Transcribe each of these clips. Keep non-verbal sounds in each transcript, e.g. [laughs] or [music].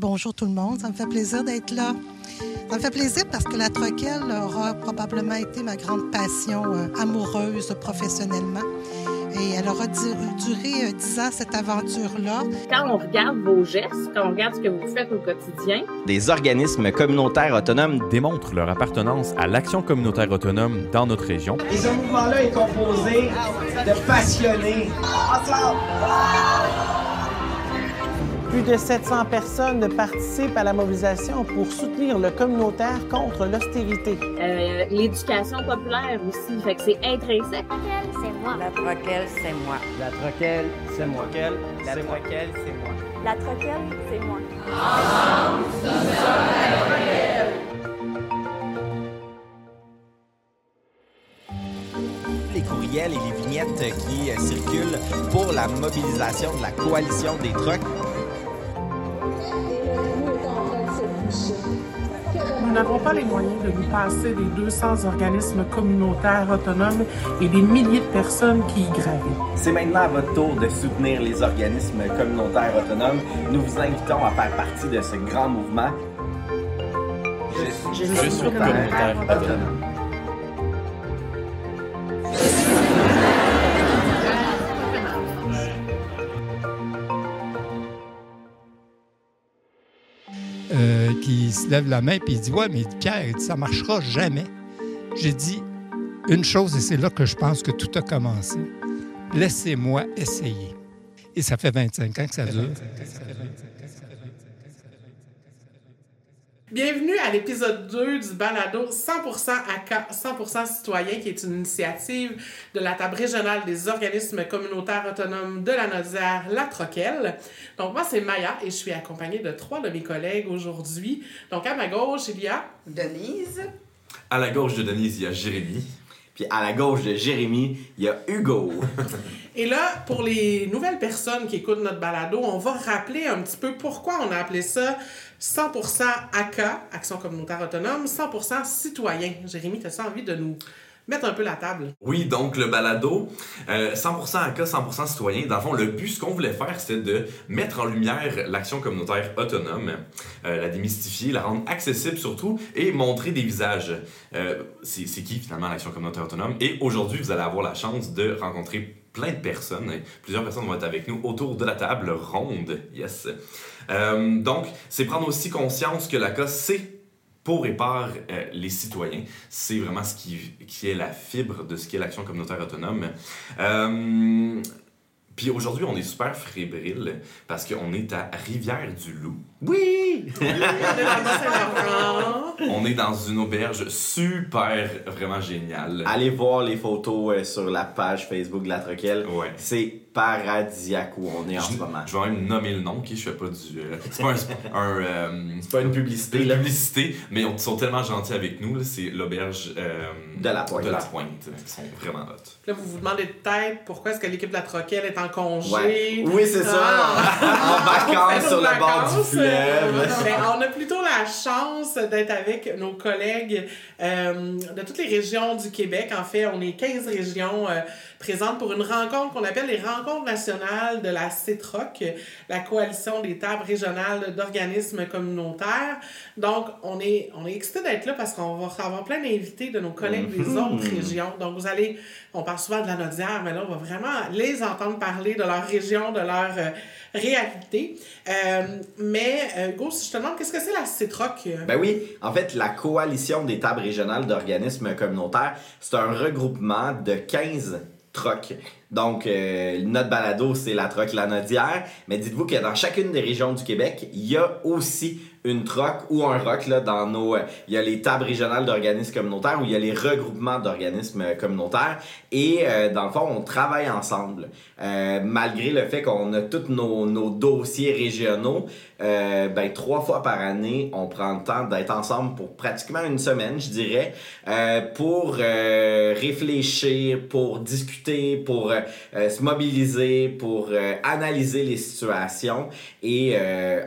Bonjour tout le monde, ça me fait plaisir d'être là. Ça me fait plaisir parce que la troquelle aura probablement été ma grande passion euh, amoureuse professionnellement. Et elle aura duré euh, dix ans, cette aventure-là. Quand on regarde vos gestes, quand on regarde ce que vous faites au quotidien, des organismes communautaires autonomes démontrent leur appartenance à l'action communautaire autonome dans notre région. Et ce mouvement-là est composé de passionnés. Plus de 700 personnes participent à la mobilisation pour soutenir le communautaire contre l'austérité. Euh, L'éducation populaire aussi, fait que c'est intrinsèque. La troquelle, c'est moi. La troquelle, c'est moi. La troquelle, c'est moi. La troquelle, c'est moi. Ensemble, nous sommes la troquelle. les courriels et les vignettes qui euh, circulent pour la mobilisation de la coalition des trucks Nous n'avons pas les moyens de nous passer des 200 organismes communautaires autonomes et des milliers de personnes qui y gravitent. C'est maintenant à votre tour de soutenir les organismes communautaires autonomes. Nous vous invitons à faire partie de ce grand mouvement. Je, je suis communautaire autonome. Qui se lève la main et il dit Ouais, mais Pierre, ça marchera jamais. J'ai dit une chose, et c'est là que je pense que tout a commencé. Laissez-moi essayer. Et ça fait 25 ans que ça dure. Bienvenue à l'épisode 2 du balado 100% AK, 100% citoyen, qui est une initiative de la table régionale des organismes communautaires autonomes de la Nodière, la Troquelle. Donc moi, c'est Maya et je suis accompagnée de trois de mes collègues aujourd'hui. Donc à ma gauche, il y a... Denise. À la gauche de Denise, il y a Jérémy. Puis à la gauche de Jérémy, il y a Hugo. [laughs] Et là, pour les nouvelles personnes qui écoutent notre balado, on va rappeler un petit peu pourquoi on a appelé ça 100% AK, Action communautaire autonome, 100% citoyen. Jérémy, as-tu envie de nous mettre un peu la table? Oui, donc le balado, euh, 100% AK, 100% citoyen. Dans le fond, le but, ce qu'on voulait faire, c'était de mettre en lumière l'action communautaire autonome, euh, la démystifier, la rendre accessible surtout et montrer des visages. Euh, c'est qui finalement l'action communautaire autonome? Et aujourd'hui, vous allez avoir la chance de rencontrer plein de personnes. Plusieurs personnes vont être avec nous autour de la table ronde. Yes. Euh, donc, c'est prendre aussi conscience que la CA, c'est pour et par euh, les citoyens. C'est vraiment ce qui, qui est la fibre de ce qu'est l'action communautaire autonome. Euh, puis aujourd'hui, on est super fébrile parce qu'on est à Rivière-du-Loup. Oui! on est dans une auberge super, vraiment géniale. Allez voir les photos euh, sur la page Facebook de la Troquelle. Ouais. C'est paradisiaque où on est en je, ce moment. Je vais même nommer le nom, qui je fais pas du. Euh, [laughs] c'est pas, un, un euh, c'est pas une publicité. Une publicité, mais ils sont tellement gentils avec nous. C'est l'auberge euh, de la Pointe. De la Pointe. Ils sont vraiment hot. Là, vous vous demandez peut-être pourquoi est-ce que l'équipe de la Troquelle est en congé. Ouais. Oui, c'est ça. En vacances [laughs] sur le bord du fleuve. Ben, on a plutôt la chance d'être avec nos collègues euh, de toutes les régions du Québec. En fait, on est 15 régions euh, présentes pour une rencontre qu'on appelle les rencontres nationales de la CETROC, la coalition des tables régionales d'organismes communautaires. Donc, on est, on est excité d'être là parce qu'on va avoir plein d'invités de nos collègues des Mhm. autres régions. Donc, vous allez, on parle souvent de la Nodière, mais là, on va vraiment les entendre parler de leur région, de leur euh, réalité. Euh, mais, euh, Hugo, si je te demande, qu'est-ce que c'est la CETROC? Ben oui, en fait, la coalition des tables régionales d'organismes communautaires, c'est un regroupement de 15 trocs. Donc, euh, notre balado, c'est la troc Lanaudière. Mais dites-vous que dans chacune des régions du Québec, il y a aussi une troc ou un roc là, dans nos. euh, Il y a les tables régionales d'organismes communautaires ou il y a les regroupements d'organismes euh, communautaires. Et euh, dans le fond, on travaille ensemble. Malgré le fait qu'on a tous nos, nos dossiers régionaux, ben, trois fois par année, on prend le temps d'être ensemble pour pratiquement une semaine, je dirais, pour réfléchir, pour discuter, pour se mobiliser, pour analyser les situations. Et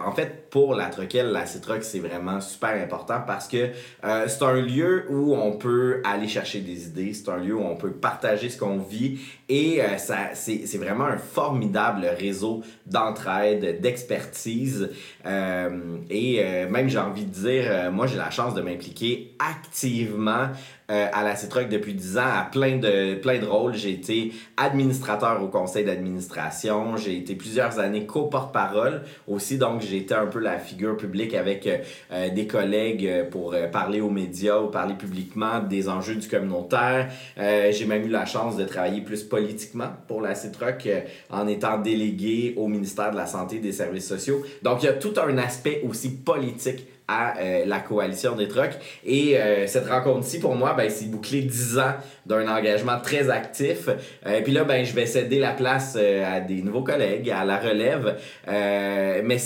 en fait, pour la Troquelle, la CITROC, c'est vraiment super important parce que euh, c'est un lieu où on peut aller chercher des idées, c'est un lieu où on peut partager ce qu'on vit et euh, ça, c'est, c'est vraiment un formidable réseau d'entraide, d'expertise. Euh, et euh, même, j'ai envie de dire, euh, moi, j'ai la chance de m'impliquer activement euh, à la CITROC depuis 10 ans à plein de, plein de rôles. J'ai été administrateur au conseil d'administration. J'ai été plusieurs années co-porte-parole aussi. Donc, j'ai été un peu la figure publique avec euh, euh, des collègues euh, pour euh, parler aux médias ou parler publiquement des enjeux du communautaire. J'ai même eu la chance de travailler plus politiquement pour la CITROC euh, en étant délégué au ministère de la Santé et des Services sociaux. Donc, il y a tout un aspect aussi politique à euh, la coalition des trucks. Et euh, cette rencontre-ci, pour moi, ben, c'est boucler 10 ans d'un engagement très actif. Euh, puis là, ben, je vais céder la place euh, à des nouveaux collègues, à la relève. Euh, mais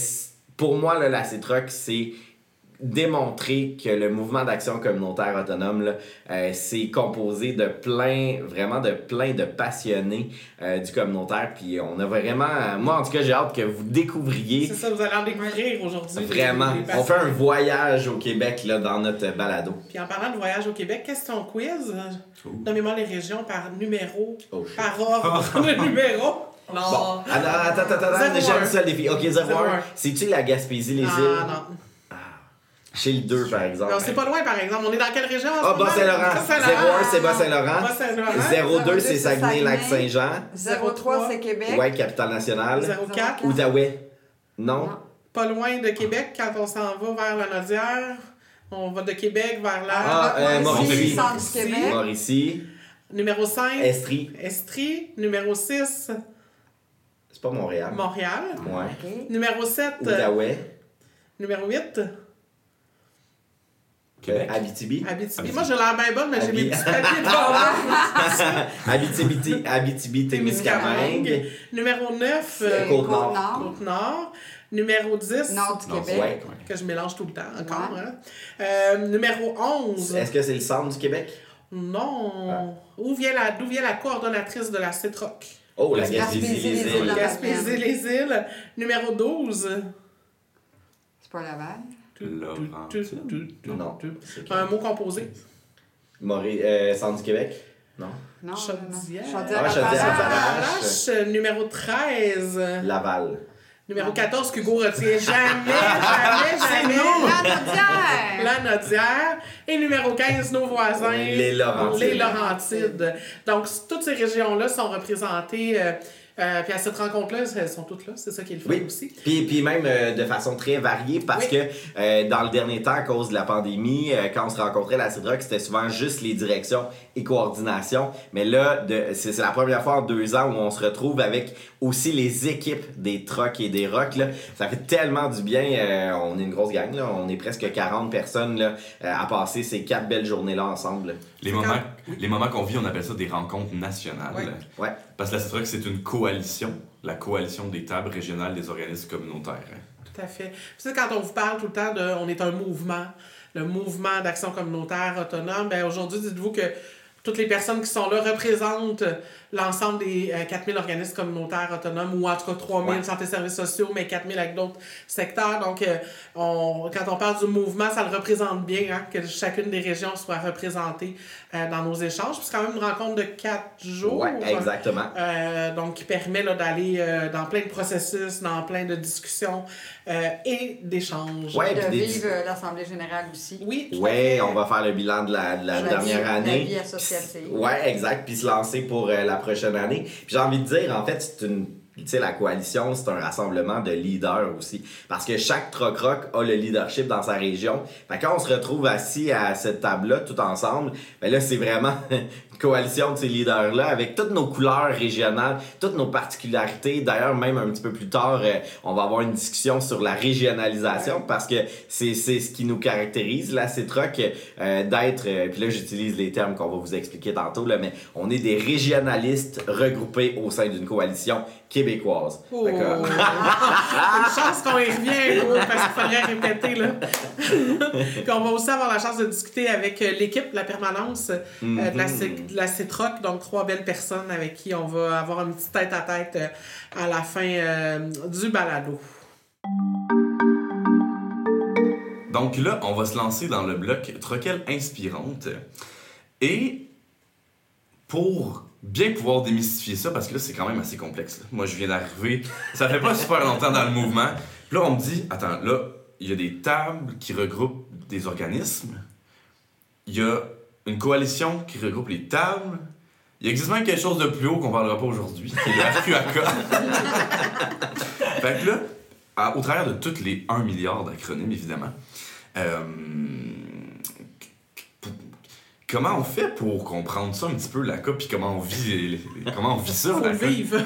pour moi, là, la CITROC, c'est démontrer que le mouvement d'action communautaire autonome, là, euh, c'est composé de plein, vraiment de plein de passionnés euh, du communautaire. Puis on a vraiment, moi en tout cas, j'ai hâte que vous découvriez C'est ça, vous allez en découvrir aujourd'hui. Vraiment. les- les On fait un voyage au Québec là, dans notre balado. Puis en parlant de voyage au Québec, question quiz. Nommez-moi les régions par numéro, Oh, par ordre de [laughs] numéro. Non. Bon, attends, attends, attends, j'aime ça le défi. Ok, 0 Zéro un. 1. C'est-tu la Gaspésie, les Ah, îles? non. Chez le 2, par exemple. Non, c'est pas loin, par exemple. On est dans quelle région? Ah? Bas-Saint-Laurent. Bas-Saint-Laurent. 0 1, c'est Bas-Saint-Laurent. Bas-Saint-Laurent. 0 2, c'est Saguenay-Lac-Saint-Jean. 03, c'est Québec. Ouais, capitale nationale. 04. Outaouais. Non? Pas loin de Québec, quand on s'en va vers la Nodière. On va de Québec vers la... Ah, euh, Mauricie. Centre du Québec. Mauricie. Numéro 5. Estrie. Estrie. Numéro 6. C'est pas Montréal. Montréal. Ouais. Numéro 7. Outaouais. Numéro 8. Euh, Abitibi. Abitibi. Moi, j'ai l'air bien bonne, mais j'ai mes petits papiers moi. [laughs] Abitibi, Abitibi, Témiscamingue. Numéro 9. Euh, Côte-Nord. Côte-Nord. Numéro 10. Nord du Québec. ouais. Que je mélange tout le temps, encore. Hein. Euh, numéro 11. Est-ce que c'est le centre du Québec? Non. Où vient la, d'où vient la coordonnatrice de la CETROC? Oh, la Gaspésie, Gaspésie, les les îles. îles. Gaspésie, les îles. Numéro 12. C'est pas Laval. Laurentide. Non. Un mot composé? Maurice, euh, centre du Québec? Non. Chaudière. Chaudière. Ah. Numéro 13. Laval. Numéro 14, qu'Hugo retient jamais, jamais, jamais. La Nodière. La Nodière. Et numéro 15, nos voisins. Les Laurentides. Les Laurentides. Donc, toutes ces régions-là sont représentées. euh, euh, puis à cette rencontre-là, elles sont toutes là. C'est ça qui est le fun Oui. aussi. Puis, puis même euh, de façon très variée parce Oui. que euh, dans le dernier temps, à cause de la pandémie, euh, quand on se rencontrait à la CIDROC, c'était souvent juste les directions et coordination. Mais là, de- c'est c'est la première fois en deux ans où on se retrouve avec aussi les équipes des trocs et des rocks. Là. Ça fait tellement du bien. euh, on est une grosse gang. Là. On est presque 40 personnes là, euh, à passer ces quatre belles journées-là ensemble. Les moments, les moments qu'on vit, on appelle ça des rencontres nationales. Ouais. Ouais. Parce que la CITROC, c'est une coalition, la coalition des tables régionales des organismes communautaires. Tout à fait. Vous savez, quand on vous parle tout le temps de on est un mouvement, le mouvement d'action communautaire autonome, ben aujourd'hui, dites-vous que toutes les personnes qui sont là représentent l'ensemble des euh, 4000 organismes communautaires autonomes, ou en tout cas 3000 Ouais. santé services sociaux, mais 4000 avec d'autres secteurs. Donc, euh, on, quand on parle du mouvement, ça le représente bien, hein, que chacune des régions soit représentée euh, dans nos échanges. Puis c'est quand même une rencontre de quatre jours. Ouais, exactement. Euh, donc, qui permet là, d'aller euh, dans plein de processus, dans plein de discussions euh, et d'échanges. Ouais, De puis des- vivre l'Assemblée générale aussi. Oui, tout à Ouais, fait. on va faire le bilan de la, de la dernière la année. vie associative. Ouais, exact. Puis se lancer pour euh, la prochaine année. Puis j'ai envie de dire, en fait, c'est une. Tu sais, la coalition, c'est un rassemblement de leaders aussi. Parce que chaque troc-roc a le leadership dans sa région. Fait quand on se retrouve assis à cette table-là, tout ensemble, ben là, c'est vraiment coalition de ces leaders-là avec toutes nos couleurs régionales, toutes nos particularités. D'ailleurs, même un petit peu plus tard, euh, on va avoir une discussion sur la régionalisation parce que c'est c'est ce qui nous caractérise, là, c'est troc, euh, d'être, euh, puis là, j'utilise les termes qu'on va vous expliquer tantôt, là, mais on est des régionalistes regroupés au sein d'une coalition québécoise. Oh. Que- [laughs] Une chance qu'on y revient, parce qu'il faudrait répéter, là. [laughs] Puis on va aussi avoir la chance de discuter avec euh, l'équipe, la permanence euh, de, la, C- de la CETROC, donc trois belles personnes avec qui on va avoir une petite tête-à-tête euh, à la fin euh, du balado. Donc là, on va se lancer dans le bloc Troquel inspirante. Et pour bien pouvoir démystifier ça, parce que là, c'est quand même assez complexe. Moi, je viens d'arriver, ça fait pas [laughs] super longtemps dans le mouvement. Là, on me dit, attends, là, il y a des tables qui regroupent des organismes. Il y a une coalition qui regroupe les tables. Il existe même quelque chose de plus haut qu'on parlera pas aujourd'hui, qui est le RQAK. [laughs] fait que là, à- au travers de tous les 1 milliard d'acronymes, évidemment, euh, comment on fait pour comprendre ça un petit peu, la CA, puis comment on vit, les- les- comment on vit ça, la vivre. [laughs]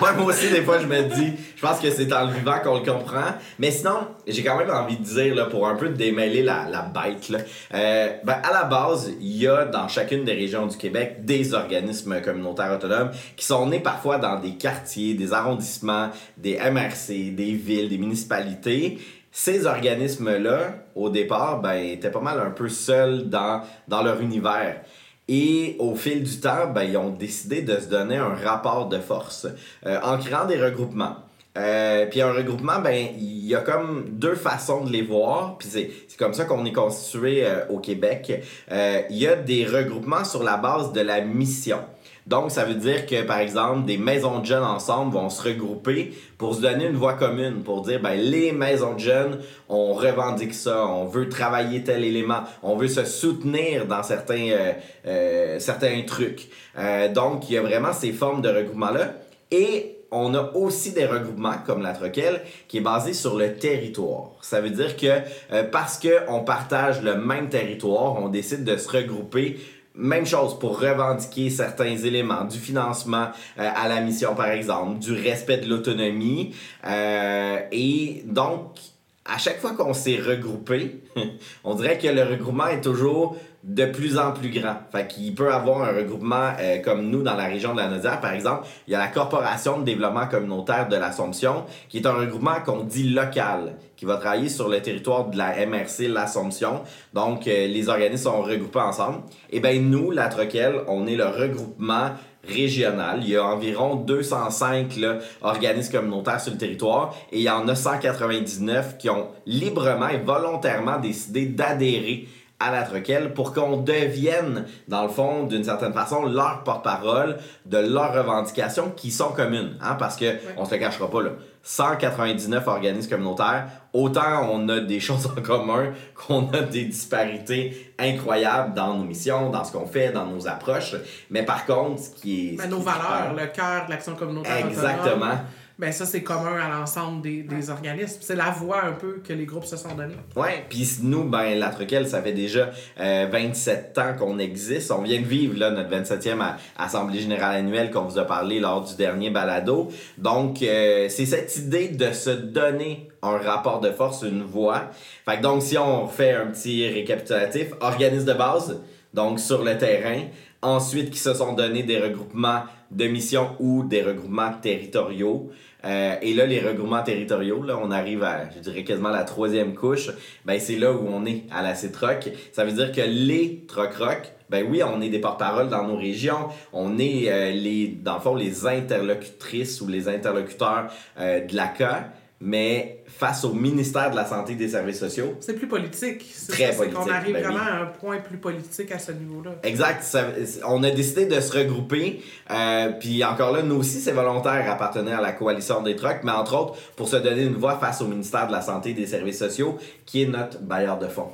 Ouais, moi aussi, des fois, je me dis, je pense que c'est en le vivant qu'on le comprend. Mais sinon, j'ai quand même envie de dire, là, pour un peu démêler la, la bête, là, euh, ben, à la base, il y a dans chacune des régions du Québec des organismes communautaires autonomes qui sont nés parfois dans des quartiers, des arrondissements, des MRC, des villes, des municipalités. Ces organismes-là, au départ, ben, étaient pas mal un peu seuls dans, dans leur univers. Et au fil du temps, ben, ils ont décidé de se donner un rapport de force euh, en créant des regroupements. Euh, puis un regroupement, ben il y a comme deux façons de les voir. Puis c'est comme ça qu'on est constitué euh, au Québec. Euh, Il y a des regroupements sur la base de la mission. Donc, ça veut dire que, par exemple, des maisons de jeunes ensemble vont se regrouper pour se donner une voix commune, pour dire, ben, les maisons de jeunes, on revendique ça, on veut travailler tel élément, on veut se soutenir dans certains, euh, euh, certains trucs. Euh, donc, il y a vraiment ces formes de regroupement-là. Et on a aussi des regroupements comme la Troquelle qui est basé sur le territoire. Ça veut dire que euh, parce qu'on partage le même territoire, on décide de se regrouper même chose pour revendiquer certains éléments du financement euh, à la mission, par exemple, du respect de l'autonomie. Euh, et donc, à chaque fois qu'on s'est regroupé, [laughs] on dirait que le regroupement est toujours de plus en plus grand. Fait qu'il peut avoir un regroupement euh, comme nous dans la région de la Nodière, par exemple. Il y a la Corporation de développement communautaire de l'Assomption, qui est un regroupement qu'on dit local, qui va travailler sur le territoire de la MRC, l'Assomption. Donc, euh, les organismes sont regroupés ensemble. Et bien, nous, la Troquelle, on est le regroupement régional. Il y a environ 205 là, organismes communautaires sur le territoire et il y en a 199 qui ont librement et volontairement décidé d'adhérer à la Troquelle pour qu'on devienne, dans le fond, d'une certaine façon, leur porte-parole de leurs revendications qui sont communes. Hein? Parce que, on se le cachera pas, là, 199 organismes communautaires, autant on a des [laughs] choses en commun qu'on a des disparités incroyables dans nos missions, dans ce qu'on fait, dans nos approches. Mais par contre, ce qui est... Ben, ce nos valeurs, le cœur de l'action communautaire. Exactement. autonome, Ben ça, c'est commun à l'ensemble des, des organismes. C'est la voie un peu que les groupes se sont donnés. Ouais, puis nous, ben, la Troquelle, ça fait déjà euh, 27 ans qu'on existe. On vient de vivre là, notre 27e a- Assemblée générale annuelle qu'on vous a parlé lors du dernier balado. Donc, euh, c'est cette idée de se donner un rapport de force, une voix. Fait que donc, si on fait un petit récapitulatif, organisme de base, donc sur le terrain, ensuite qui se sont donnés des regroupements de mission ou des regroupements territoriaux. Euh, et là, les regroupements territoriaux, là, on arrive à, je dirais, quasiment la troisième couche. Ben, c'est là où on est à la CETROC. Ça veut dire que les troc-roc, ben oui, on est des porte-parole dans nos régions. On est, euh, les, dans le fond, les interlocutrices ou les interlocuteurs euh, de l'ACA. Mais face au ministère de la Santé et des Services sociaux, C'est plus politique. C'est Très ça, c'est qu'on politique, arrive ben vraiment oui. à un point plus politique à ce niveau-là. Exact. Ça- on a décidé de se regrouper. euh, puis encore là, nous aussi, c'est volontaire appartenir à la coalition des trucks, mais entre autres pour se donner une voix face au ministère de la Santé et des Services sociaux, qui est notre bailleur de fonds.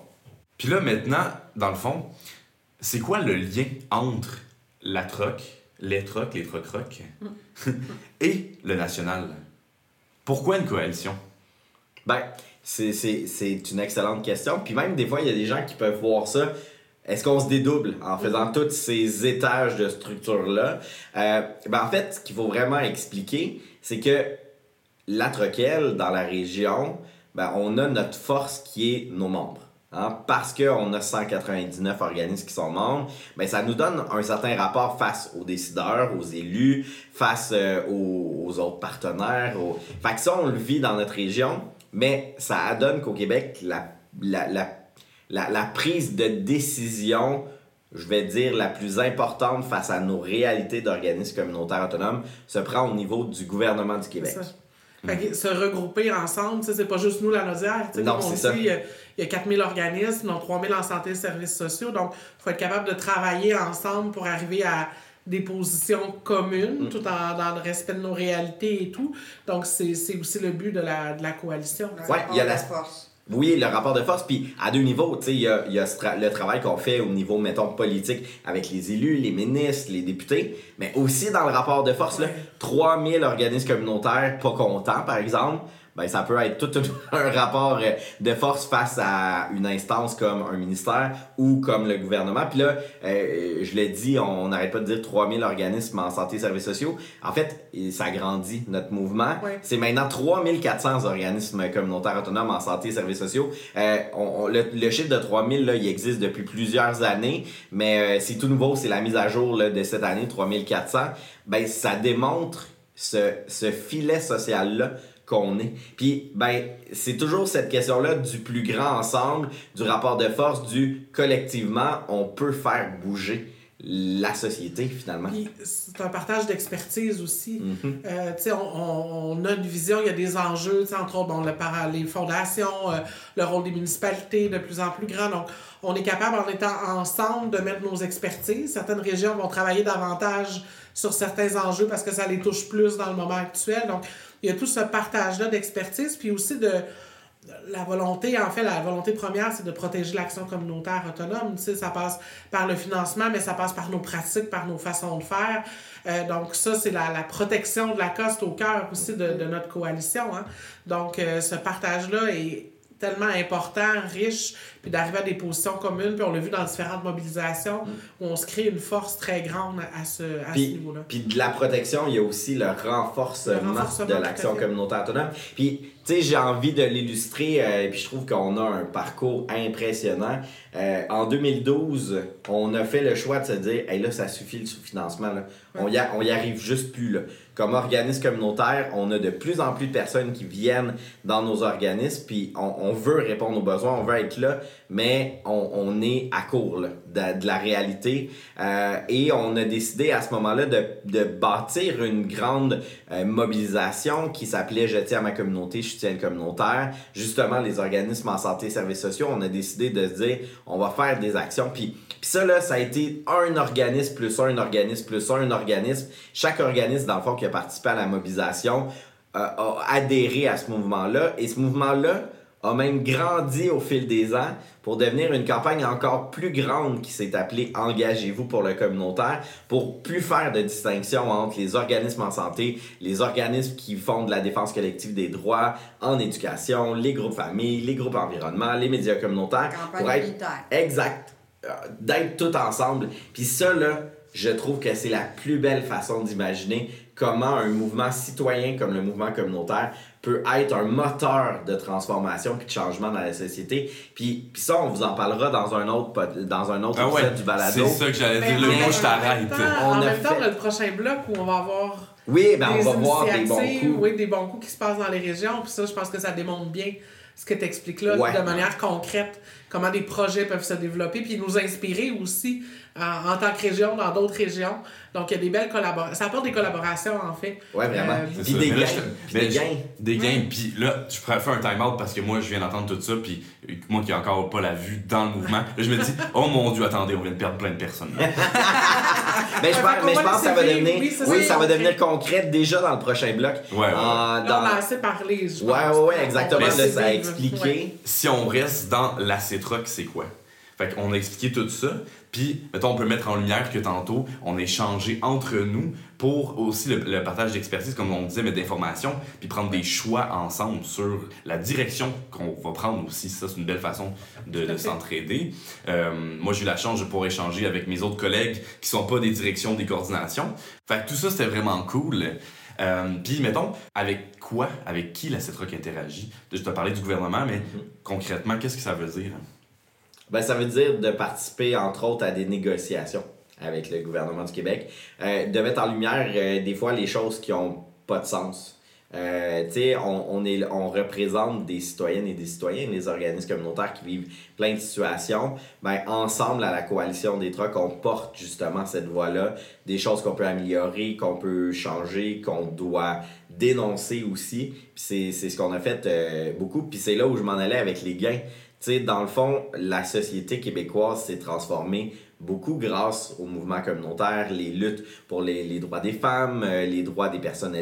Puis là, maintenant, dans le fond, c'est quoi le lien entre la troc, les trocs, les troc-rocs, [laughs] et le national? Pourquoi une coalition? Ben, c'est- une excellente question. Puis même des fois, il y a des gens qui peuvent voir ça. Est-ce qu'on se dédouble en faisant tous ces étages de structure-là? Euh, ben en fait, ce qu'il faut vraiment expliquer, c'est que la Troquelle, dans la région, ben, on a notre force qui est nos membres. Hein? Parce qu'on a 199 organismes qui sont membres, ben, ça nous donne un certain rapport face aux décideurs, aux élus, face euh, aux, autres partenaires. Aux... Fait que ça, on le vit dans notre région, mais ça donne qu'au Québec, la, la, la, la prise de décision, je vais dire, la plus importante face à nos réalités d'organismes communautaires autonomes se prend au niveau du gouvernement du Québec. Fait que se regrouper ensemble, tu sais, c'est pas juste nous, la sais, Non, comme on ça. dit, il y a- il y a 4000 organismes, dont 3000 en santé et services sociaux. Donc, il faut être capable de travailler ensemble pour arriver à des positions communes, Mm. tout en, dans le respect de nos réalités et tout. Donc, c'est c'est aussi le but de la, de la coalition. Ouais, il y a la force. Oui, le rapport de force, puis à deux niveaux, tu sais, il y a, il y a ce tra- le travail qu'on fait au niveau, mettons, politique avec les élus, les ministres, les députés, mais aussi dans le rapport de force, là, 3000 organismes communautaires pas contents, par exemple, ben ça peut être tout [laughs] un, rapport euh, de force face à une instance comme un ministère ou comme le gouvernement. Puis là, euh, je l'ai dit, on n'arrête pas de dire 3000 organismes en santé et services sociaux. En fait, ça grandit, notre mouvement. C'est maintenant 3400 organismes communautaires autonomes en santé et services sociaux. Euh, on- on- le, le chiffre de 3000, là, il existe depuis plusieurs années, mais euh, c'est tout nouveau, c'est la mise à jour là, de cette année, 3400. Ben, ça démontre ce, ce filet social-là qu'on est. Puis, ben, c'est toujours cette question-là du plus grand ensemble, du rapport de force, du collectivement, on peut faire bouger la société, finalement. Puis, c'est un partage d'expertise aussi. Mhm. Euh, tu sais, on, on- on a une vision, il y a des enjeux, entre autres, bon, le para- les fondations, euh, le rôle des municipalités de plus en plus grand. Donc, on est capable, en étant ensemble, de mettre nos expertises. Certaines régions vont travailler davantage sur certains enjeux parce que ça les touche plus dans le moment actuel. Donc, il y a tout ce partage-là d'expertise, puis aussi de la volonté, en fait, la volonté première, c'est de protéger l'action communautaire autonome. Tu sais, ça passe par le financement, mais ça passe par nos pratiques, par nos façons de faire. Euh, donc, ça, c'est la, la protection de la coste au cœur aussi de, de notre coalition. Hein. Donc, euh, ce partage-là est tellement important, riche, puis d'arriver à des positions communes, puis on l'a vu dans différentes mobilisations, où on se crée une force très grande à ce, à ce Puis, niveau-là. puis de la protection, il y a aussi le renforcement, Le renforcement, de l'action communautaire autonome. Puis, tu sais, j'ai envie de l'illustrer, euh, et puis je trouve qu'on a un parcours impressionnant. Euh, en 2012, on a fait le choix de se dire, hey, là, ça suffit le sous-financement. là. On, y a- on y arrive juste plus. Là. Comme organisme communautaire, on a de plus en plus de personnes qui viennent dans nos organismes, puis on, on veut répondre aux besoins, on veut être là, mais on, on est à court là, de, de la réalité. Euh, et on a décidé à ce moment-là de, de bâtir une grande euh, mobilisation qui s'appelait Je tiens à ma communauté, je soutiens le communautaire. Justement, les organismes en santé et services sociaux, on a décidé de se dire on va faire des actions. Puis, puis ça, là, ça a été un organisme plus un organisme plus un organisme. Chaque organisme, dans le fond, qui a participé à la mobilisation, euh, a adhéré à ce mouvement-là. Et ce mouvement-là a même grandi au fil des ans pour devenir une campagne encore plus grande qui s'est appelée Engagez-vous pour le communautaire, pour plus faire de distinction entre les organismes en santé, les organismes qui font de la défense collective des droits en éducation, les groupes familles, les groupes environnement, les médias communautaires. Campagne pour être militaire. Exact. Euh, D'être tout ensemble. Puis ça, là, je trouve que c'est la plus belle façon d'imaginer comment un mouvement citoyen comme le mouvement communautaire peut être un moteur de transformation puis de changement dans la société. Puis, puis ça, on vous en parlera dans un autre, dans un autre Ah ouais, épisode du balado. c'est ça que j'allais dire. Le en mot, je même t'arrête. temps- On En a même temps, fait- on le prochain bloc où on va avoir Oui, ben on des va voir des bons coups. Oui, des bons coups qui se passent dans les régions. Puis ça, je pense que ça démontre bien ce que tu expliques là, Ouais. de manière concrète, comment des projets peuvent se développer, puis nous inspirer aussi en, en tant que région, dans d'autres régions. Donc, il y a des belles collaborations. Ça apporte des collaborations, en fait. Ouais, vraiment. Euh, Puis des Mais là, gains. je- Puis mais des je- gains. Des gains, puis là, je pourrais faire un time-out parce que moi, je viens d'entendre tout ça, puis moi qui ai encore pas la vue dans le mouvement, là, je me dis, oh mon dieu, attendez, on vient de perdre plein de personnes. [laughs] [laughs] là. Mais je, mais je pense que ça va devenir, Oui, oui, ça, va concret. devenir concret déjà dans le prochain bloc. Ouais, ouais. En- Là, dans- on a assez parlé, je Ouais, pense. ouais, ouais, exactement. On va Là, ça a expliqué. Ouais. si on reste dans la CETROC, c'est quoi? Fait qu'on a expliqué tout ça, puis mettons, on peut mettre en lumière que tantôt, on a échangé entre nous pour aussi le, le partage d'expertise, comme on disait, mais d'informations, puis prendre des choix ensemble sur la direction qu'on va prendre aussi. Ça, c'est une belle façon de, de s'entraider. Euh, moi, j'ai eu la chance de pouvoir échanger avec mes autres collègues qui sont pas des directions, des coordinations. Fait que tout ça, c'était vraiment cool. Euh, puis, mettons, avec quoi, avec qui la CETROC interagit? Je t'ai parlé du gouvernement, mais concrètement, qu'est-ce que ça veut dire? Ben, ça veut dire de participer, entre autres, à des négociations avec le gouvernement du Québec, euh, de mettre en lumière euh, des fois les choses qui ont pas de sens. Euh, on, on, est, on représente des citoyennes et des citoyens, les organismes communautaires qui vivent plein de situations. Ben, ensemble, à la coalition des trucks, on porte justement cette voie-là, des choses qu'on peut améliorer, qu'on peut changer, qu'on doit dénoncer aussi. C'est ce qu'on a fait euh, beaucoup. Puis c'est là où je m'en allais avec les gains. Sais, dans le fond, la société québécoise s'est transformée beaucoup grâce au mouvement communautaire, les luttes pour les, les droits des femmes, euh, les droits des personnes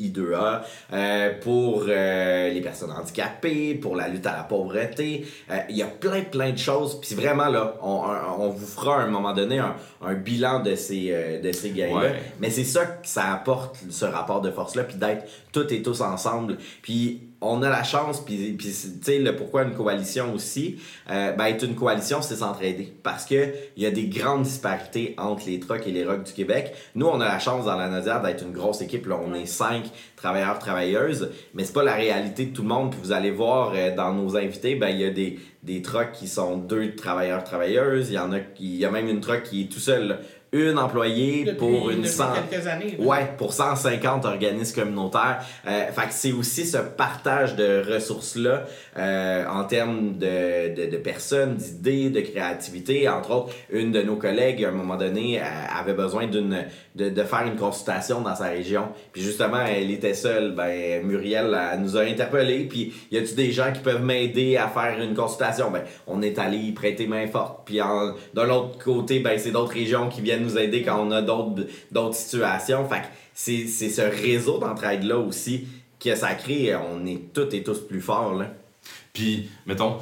LGBTQI2A, euh, pour euh, les personnes handicapées, pour la lutte à la pauvreté. Euh, Il y a plein, plein de choses. Puis vraiment, là, on, on vous fera à un moment donné un, un bilan de ces, euh, de ces gains-là. Ouais. Mais c'est ça que ça apporte, ce rapport de force-là, puis d'être toutes et tous ensemble. Puis on a la chance, puis, puis tu sais, le pourquoi une coalition aussi, euh, ben, être une coalition, c'est s'entraider. Parce que il y a des grandes disparités entre les trucks et les rocks du Québec. Nous, on a la chance dans la Nodière d'être une grosse équipe. Là, on est travailleurs, travailleuses, mais c'est pas la réalité de tout le monde. Vous allez voir euh, dans nos invités, ben, il y a des, des trucks qui sont deux travailleurs, travailleuses. Il y en a il y a même une truck qui est tout seul. Là. Une employée Depuis, pour une depuis cent... quelques années. là. Ouais, pour 150 organismes communautaires. Euh, fait que c'est aussi ce partage de ressources-là euh, en termes de, de, de personnes, d'idées, de créativité. Entre autres, une de nos collègues, à un moment donné, euh, avait besoin d'une de, de faire une consultation dans sa région. Puis justement, elle était seule. Ben, Muriel elle nous a interpellés. Puis, y a-tu des gens qui peuvent m'aider à faire une consultation? Ben, on est allé y prêter main forte. Puis, en- de l'autre côté, ben, c'est d'autres régions qui viennent nous aider quand on a d'autres d'autres situations. Fait que c'est c'est ce réseau d'entraide-là aussi que ça crée. On est toutes et tous plus forts, là. Puis, mettons,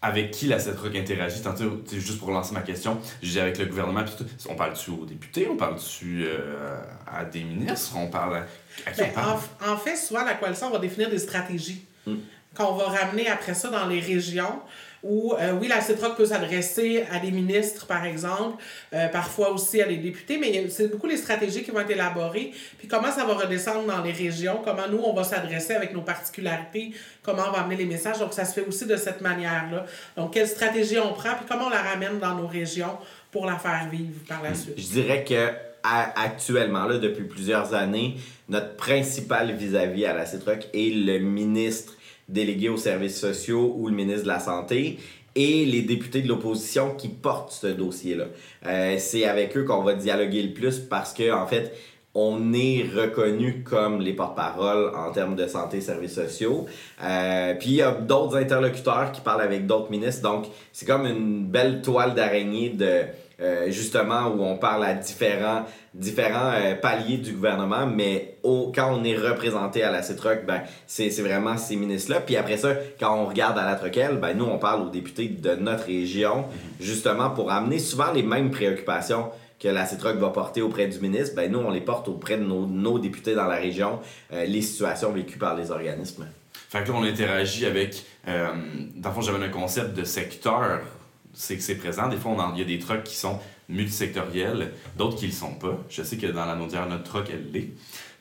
avec qui la CETROC interagit Tantôt, juste pour lancer ma question, dis avec le gouvernement, tout, on parle-tu aux députés, on parle-tu euh, à des ministres, on parle à, à qui Ben, on parle? en, en fait, souvent, la coalition va définir des stratégies Mm. qu'on va ramener après ça dans les régions où, euh, oui, la CETROC peut s'adresser à des ministres, par exemple, euh, parfois aussi à des députés, mais c'est beaucoup les stratégies qui vont être élaborées, puis comment ça va redescendre dans les régions, comment nous, on va s'adresser avec nos particularités, comment on va amener les messages. Donc, ça se fait aussi de cette manière-là. Donc, quelle stratégie on prend, puis comment on la ramène dans nos régions pour la faire vivre par la suite. Je dirais que à- actuellement, là, depuis plusieurs années, notre principal vis-à-vis à la CITROC est le ministre délégué aux services sociaux ou le ministre de la Santé et les députés de l'opposition qui portent ce dossier-là. Euh, c'est avec eux qu'on va dialoguer le plus parce que, en fait, on est reconnu comme les porte-parole en termes de santé et services sociaux. Euh, puis il y a d'autres interlocuteurs qui parlent avec d'autres ministres. Donc, c'est comme une belle toile d'araignée de euh, justement où on parle à différents, différents euh, paliers du gouvernement, mais au, quand on est représenté à la CITROC, ben, c'est vraiment ces ministres-là. Puis après ça, quand on regarde à la Troquelle, ben, nous, on parle aux députés de notre région, justement pour amener souvent les mêmes préoccupations que la CITROC va porter auprès du ministre, ben nous, on les porte auprès de nos, nos députés dans la région, euh, les situations vécues par les organismes. Fait que là, on interagit avec. Dans le fond, j'avais un concept de secteur. C'est que c'est présent. Des fois, on en- il y a des trucks qui sont multisectoriels, d'autres qui ne le sont pas. Je sais que dans la Naudière, notre truck, elle l'est.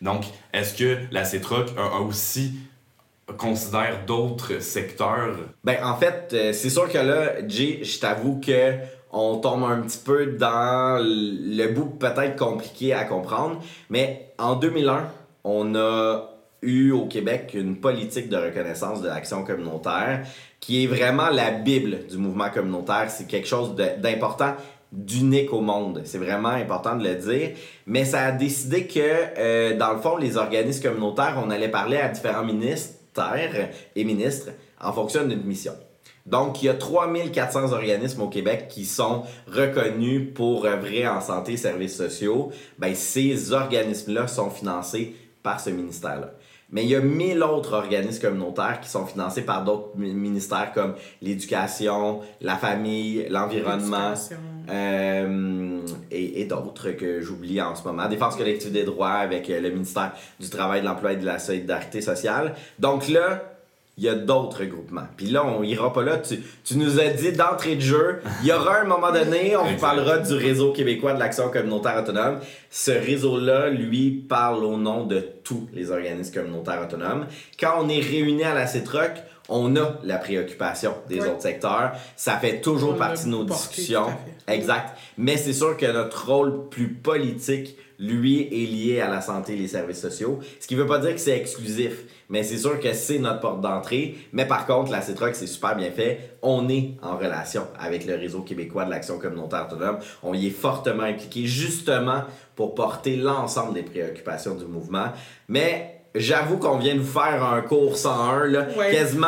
Donc, est-ce que la C-Truck aussi considère d'autres secteurs? Ben, en fait, euh, c'est sûr que là, Jay, je t'avoue que on tombe un petit peu dans le bout peut-être compliqué à comprendre, mais en 2001, on a eu au Québec une politique de reconnaissance de l'action communautaire qui est vraiment la Bible du mouvement communautaire. C'est quelque chose d'important, d'unique au monde. C'est vraiment important de le dire. Mais ça a décidé que, euh, dans le fond, les organismes communautaires, on allait parler à différents ministères et ministres en fonction d'une mission. Donc, il y a 3400 organismes au Québec qui sont reconnus pour œuvrer en santé et services sociaux. Ben, ces organismes-là sont financés par ce ministère-là. Mais il y a 1000 autres organismes communautaires qui sont financés par d'autres mi- ministères comme l'éducation, la famille, l'environnement euh, et, et d'autres que j'oublie en ce moment. Défense collective des droits avec euh, le ministère du Travail, de l'Emploi et de la Solidarité sociale. Donc là, il y a d'autres groupements. Puis là, on ira pas là. Tu, tu nous as dit d'entrée de jeu, il y aura un moment donné, on vous parlera du réseau québécois de l'action communautaire autonome. Ce réseau-là, lui, parle au nom de tous les organismes communautaires autonomes. Quand on est réunis à la CETROC, on a la préoccupation des Oui. autres secteurs. Ça fait toujours On partie de nos porté, discussions. Exact. Mais c'est sûr que notre rôle plus politique, lui, est lié à la santé et les services sociaux. Ce qui veut pas dire que c'est exclusif, mais c'est sûr que c'est notre porte d'entrée. Mais par contre, la CETROC, c'est super bien fait. On est en relation avec le réseau québécois de l'action communautaire autonome. On y est fortement impliqué, justement, pour porter l'ensemble des préoccupations du mouvement. Mais j'avoue qu'on vient de vous faire un cours 101, là, Ouais. quasiment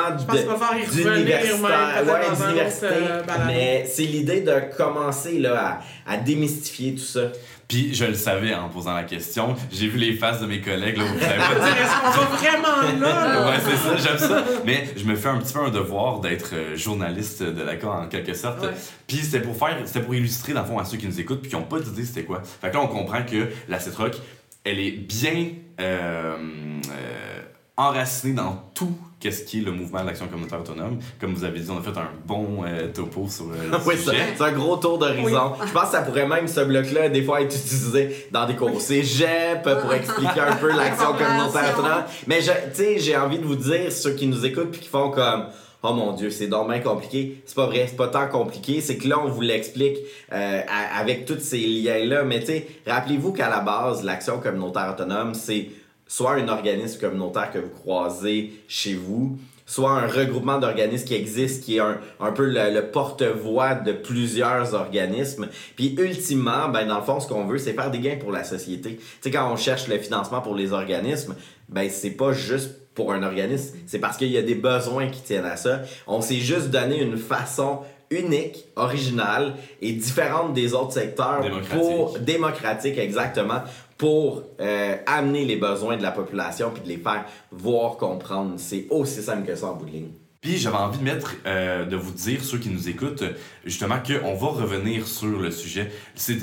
Ouais, un d'université. euh, balado. mais c'est l'idée de commencer là, à, à démystifier tout ça. Puis je le savais en posant la question. J'ai vu les faces de mes collègues. Là, vous savez pas Est-ce qu'on va vraiment là? Ouais, c'est ça, j'aime ça. Mais je me fais un petit peu un devoir d'être euh, journaliste de la CA en quelque sorte. Ouais. Puis c'était pour faire, c'était pour illustrer dans le fond à ceux qui nous écoutent puis qui n'ont pas d'idée c'était quoi. Fait que là on comprend que la CETROC, elle est bien euh, euh, enracinée dans tout qu'est-ce qui est le mouvement de l'action communautaire autonome. Comme vous avez dit, on a fait un bon euh, topo sur euh, le [laughs] Oui, c'est sujet. c'est un gros tour d'horizon. Je pense que ça pourrait même, ce bloc-là, des fois être utilisé dans des cours au cégep pour expliquer un peu l'action communautaire autonome. Mais je- tu sais, j'ai envie de vous dire, ceux qui nous écoutent puis qui font comme Oh mon Dieu, c'est donc bien compliqué. C'est pas vrai, c'est pas tant compliqué. C'est que là, on vous l'explique euh, avec tous ces liens-là. Mais tu sais, rappelez-vous qu'à la base, l'action communautaire autonome, c'est soit un organisme communautaire que vous croisez chez vous, soit un regroupement d'organismes qui existe, qui est un, un peu le, le porte-voix de plusieurs organismes. Puis ultimement, ben, dans le fond, ce qu'on veut, c'est faire des gains pour la société. Tu sais, quand on cherche le financement pour les organismes, ben, c'est pas juste pour un organisme, c'est parce qu'il y a des besoins qui tiennent à ça. On s'est juste donné une façon unique, originale et différente des autres secteurs Démocratique. pour démocratique exactement pour euh, amener les besoins de la population puis de les faire voir comprendre. C'est aussi simple que ça en bout de ligne. Puis j'avais envie de mettre, euh, de vous dire, ceux qui nous écoutent, justement, qu'on va revenir sur le sujet.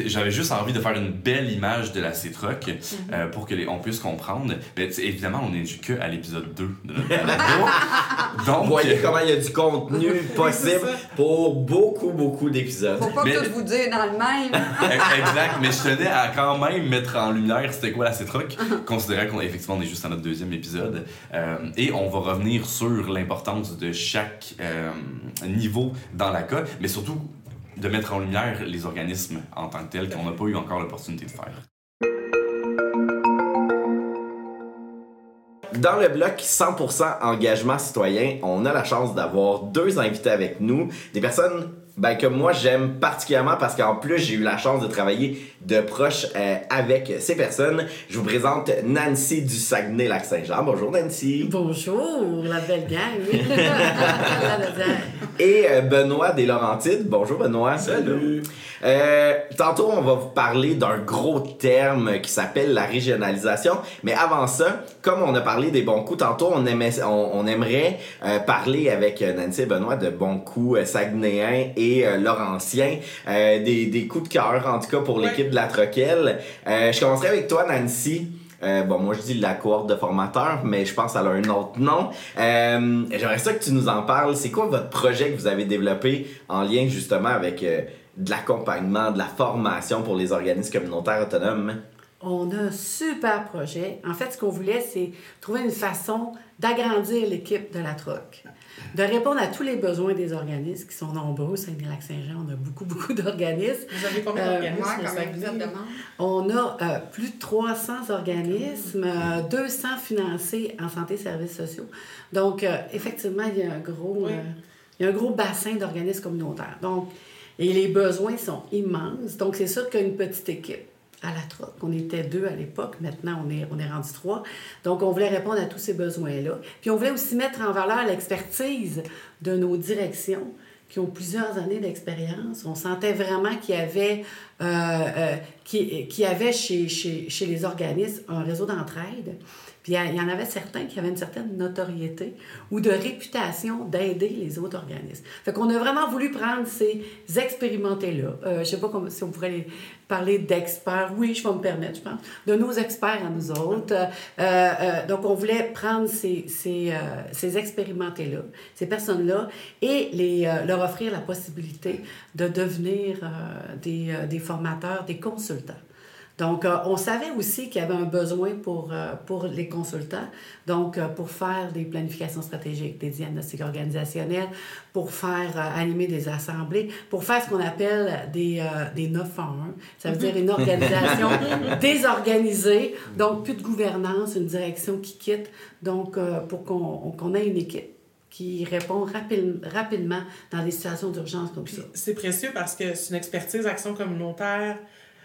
J'avais juste envie de faire une belle image de la CETROC euh, pour que les, on puisse comprendre. Mais évidemment, on n'est que à l'épisode 2 de notre balado. [laughs] Donc, Vous voyez comment il y a du contenu [laughs] possible pour beaucoup, beaucoup d'épisodes. Faut pas Mais- tout vous dire dans le même. [laughs] exact, mais je tenais à quand même mettre en lumière c'était quoi la CETROC, considérant qu'on effectivement on est juste à notre deuxième épisode. Euh, et on va revenir sur l'importance de chaque euh, niveau dans la cas, mais surtout de mettre en lumière les organismes en tant que tels qu'on n'a pas eu encore l'opportunité de faire. Dans le bloc 100% engagement citoyen, on a la chance d'avoir deux invités avec nous, des personnes ben, que moi j'aime particulièrement parce qu'en plus j'ai eu la chance de travailler de proche euh, avec ces personnes. Je vous présente Nancy du Saguenay-Lac-Saint-Jean. Bonjour Nancy. Bonjour, la belle gang. [laughs] [laughs] Et euh, Benoît des Laurentides. Bonjour Benoît. Salut. Euh, tantôt, on va vous parler d'un gros terme qui s'appelle la régionalisation. Mais avant ça, comme on a parlé des bons coups, tantôt, on, aimait, on, on aimerait euh, parler avec Nancy et Benoît de bons coups euh, saguenéens et euh, laurentiens. Euh, des, des coups de cœur, en tout cas, pour l'équipe de la Troquelle. Euh, je commencerai avec toi, Nancy. Euh, bon, moi je dis la cohorte de formateurs, mais je pense qu'elle a un autre nom. Euh, J'aimerais ça que tu nous en parles. C'est quoi votre projet que vous avez développé en lien justement avec euh, de l'accompagnement, de la formation pour les organismes communautaires autonomes? On a un super projet. En fait, ce qu'on voulait, c'est trouver une façon d'agrandir l'équipe de la troc, de répondre à tous les besoins des organismes qui sont nombreux. Saint-Denis-Lac-Saint-Jean, on a beaucoup, beaucoup d'organismes. Vous avez combien Euh, d'organismes demandes. On a euh, plus de 300 organismes, euh, 200 financés en santé et services sociaux. Donc, euh, effectivement, il y a un gros, Oui. euh, il y a un gros bassin d'organismes communautaires. Donc, et les besoins sont immenses. Donc, c'est sûr qu'une petite équipe à la troc, on était deux à l'époque, maintenant on est, on est rendu trois. Donc, on voulait répondre à tous ces besoins-là. Puis, on voulait aussi mettre en valeur l'expertise de nos directions qui ont plusieurs années d'expérience. On sentait vraiment qu'il y avait, euh, euh, y avait chez, chez, chez les organismes un réseau d'entraide. Puis il y en avait certains qui avaient une certaine notoriété ou de réputation d'aider les autres organismes. Fait qu'on a vraiment voulu prendre ces expérimentés-là. Euh, je sais pas si on pourrait parler d'experts. Oui, je vais me permettre, je pense. De nos experts à nous autres. Euh, euh, donc, on voulait prendre ces, ces, ces expérimentés-là, ces personnes-là, et les, leur offrir la possibilité de devenir des, des formateurs, des consultants. Donc, euh, on savait aussi qu'il y avait un besoin pour, euh, pour les consultants, donc euh, pour faire des planifications stratégiques, des diagnostics organisationnels, pour faire euh, animer des assemblées, pour faire ce qu'on appelle des, euh, des 9 en 1. Ça veut dire une organisation [laughs] désorganisée, donc plus de gouvernance, une direction qui quitte, donc euh, pour qu'on ait une équipe qui répond rapide, rapidement dans des situations d'urgence comme ça. C'est précieux parce que c'est une expertise action communautaire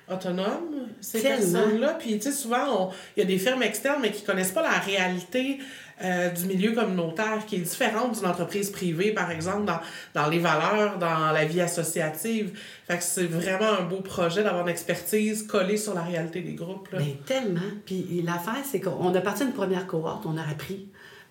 autonome, ces personnes-là. Puis, tu sais, souvent, il y a des firmes externes, mais qui connaissent pas la réalité euh, du milieu communautaire, qui est différente d'une entreprise privée, par exemple, dans, dans les valeurs, dans la vie associative. Fait que c'est vraiment un beau projet d'avoir une expertise collée sur la réalité des groupes. Là. Mais tellement. Puis l'affaire, c'est qu'on a parti d'une première cohorte, on a appris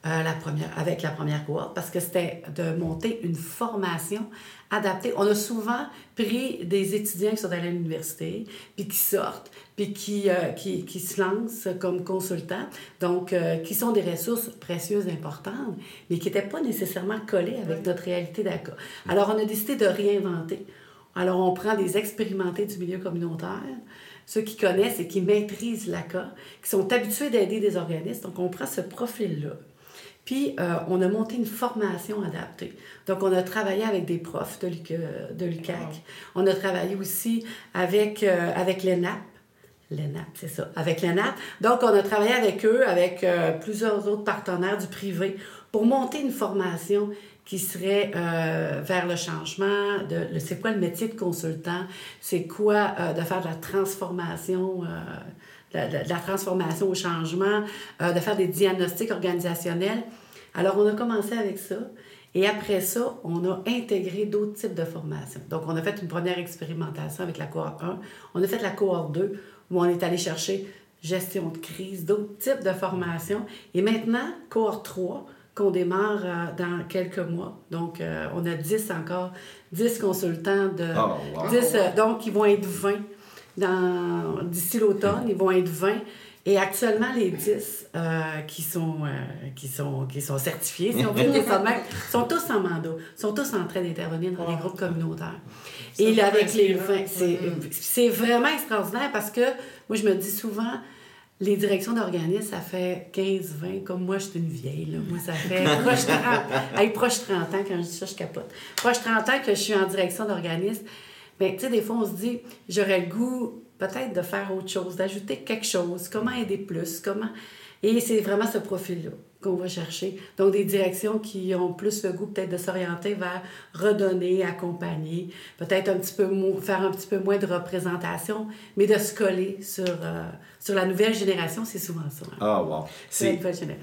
euh, la première, avec la première cohorte parce que c'était de monter une formation adaptée. On a souvent pris des étudiants qui sont allés à l'université, puis qui sortent, puis qui, euh, qui, qui se lancent comme consultants, donc euh, qui sont des ressources précieuses importantes, mais qui n'étaient pas nécessairement collées avec notre réalité d'accord. Alors, on a décidé de réinventer. Alors, on prend des expérimentés du milieu communautaire, ceux qui connaissent et qui maîtrisent l'ACA, qui sont habitués d'aider des organismes. Donc, on prend ce profil-là. Puis, euh, on a monté une formation adaptée. Donc, on a travaillé avec des profs de l'UQAC. On a travaillé aussi avec, euh, avec l'ENAP. L'ENAP, c'est ça, avec l'ENAP. Donc, on a travaillé avec eux, avec euh, plusieurs autres partenaires du privé, pour monter une formation qui serait vers le changement, de c'est quoi le métier de consultant, c'est quoi de faire de la transformation, la- la transformation au changement, euh, de faire des diagnostics organisationnels. Alors, on a commencé avec ça. Et après ça, on a intégré d'autres types de formations. Donc, on a fait une première expérimentation avec la cohorte 1. On a fait la cohorte 2, où on est allé chercher gestion de crise, d'autres types de formations. Et maintenant, cohorte 3, qu'on démarre euh, dans quelques mois. Donc, euh, on a 10 encore, 10 consultants de... Oh, wow. 10, euh, donc, ils vont être 20 dans- d'ici l'automne, ils vont être 20. Et actuellement, les 10 euh, qui, sont, euh, qui, sont, qui sont certifiés, si on veut dire ça même, sont tous en mandat, sont tous en train d'intervenir dans les groupes communautaires. Et là, avec les 20, c'est c'est vraiment extraordinaire parce que moi, je me dis souvent, les directions d'organismes, ça fait 15, 20, comme moi, je suis une vieille. Là. Moi, ça fait [laughs] proche 30, hey, proche 30 ans, quand je dis ça, je capote. Proche 30 ans que je suis en direction d'organisme. Mais tu sais, des fois, on se dit, j'aurais le goût peut-être de faire autre chose, d'ajouter quelque chose, comment aider plus, comment... Et c'est vraiment ce profil-là qu'on va chercher. Donc, des directions qui ont plus le goût peut-être de s'orienter vers redonner, accompagner, peut-être un petit peu faire un petit peu moins de représentation, mais de se coller sur, euh, sur la nouvelle génération, c'est souvent ça. hein. Ah, wow.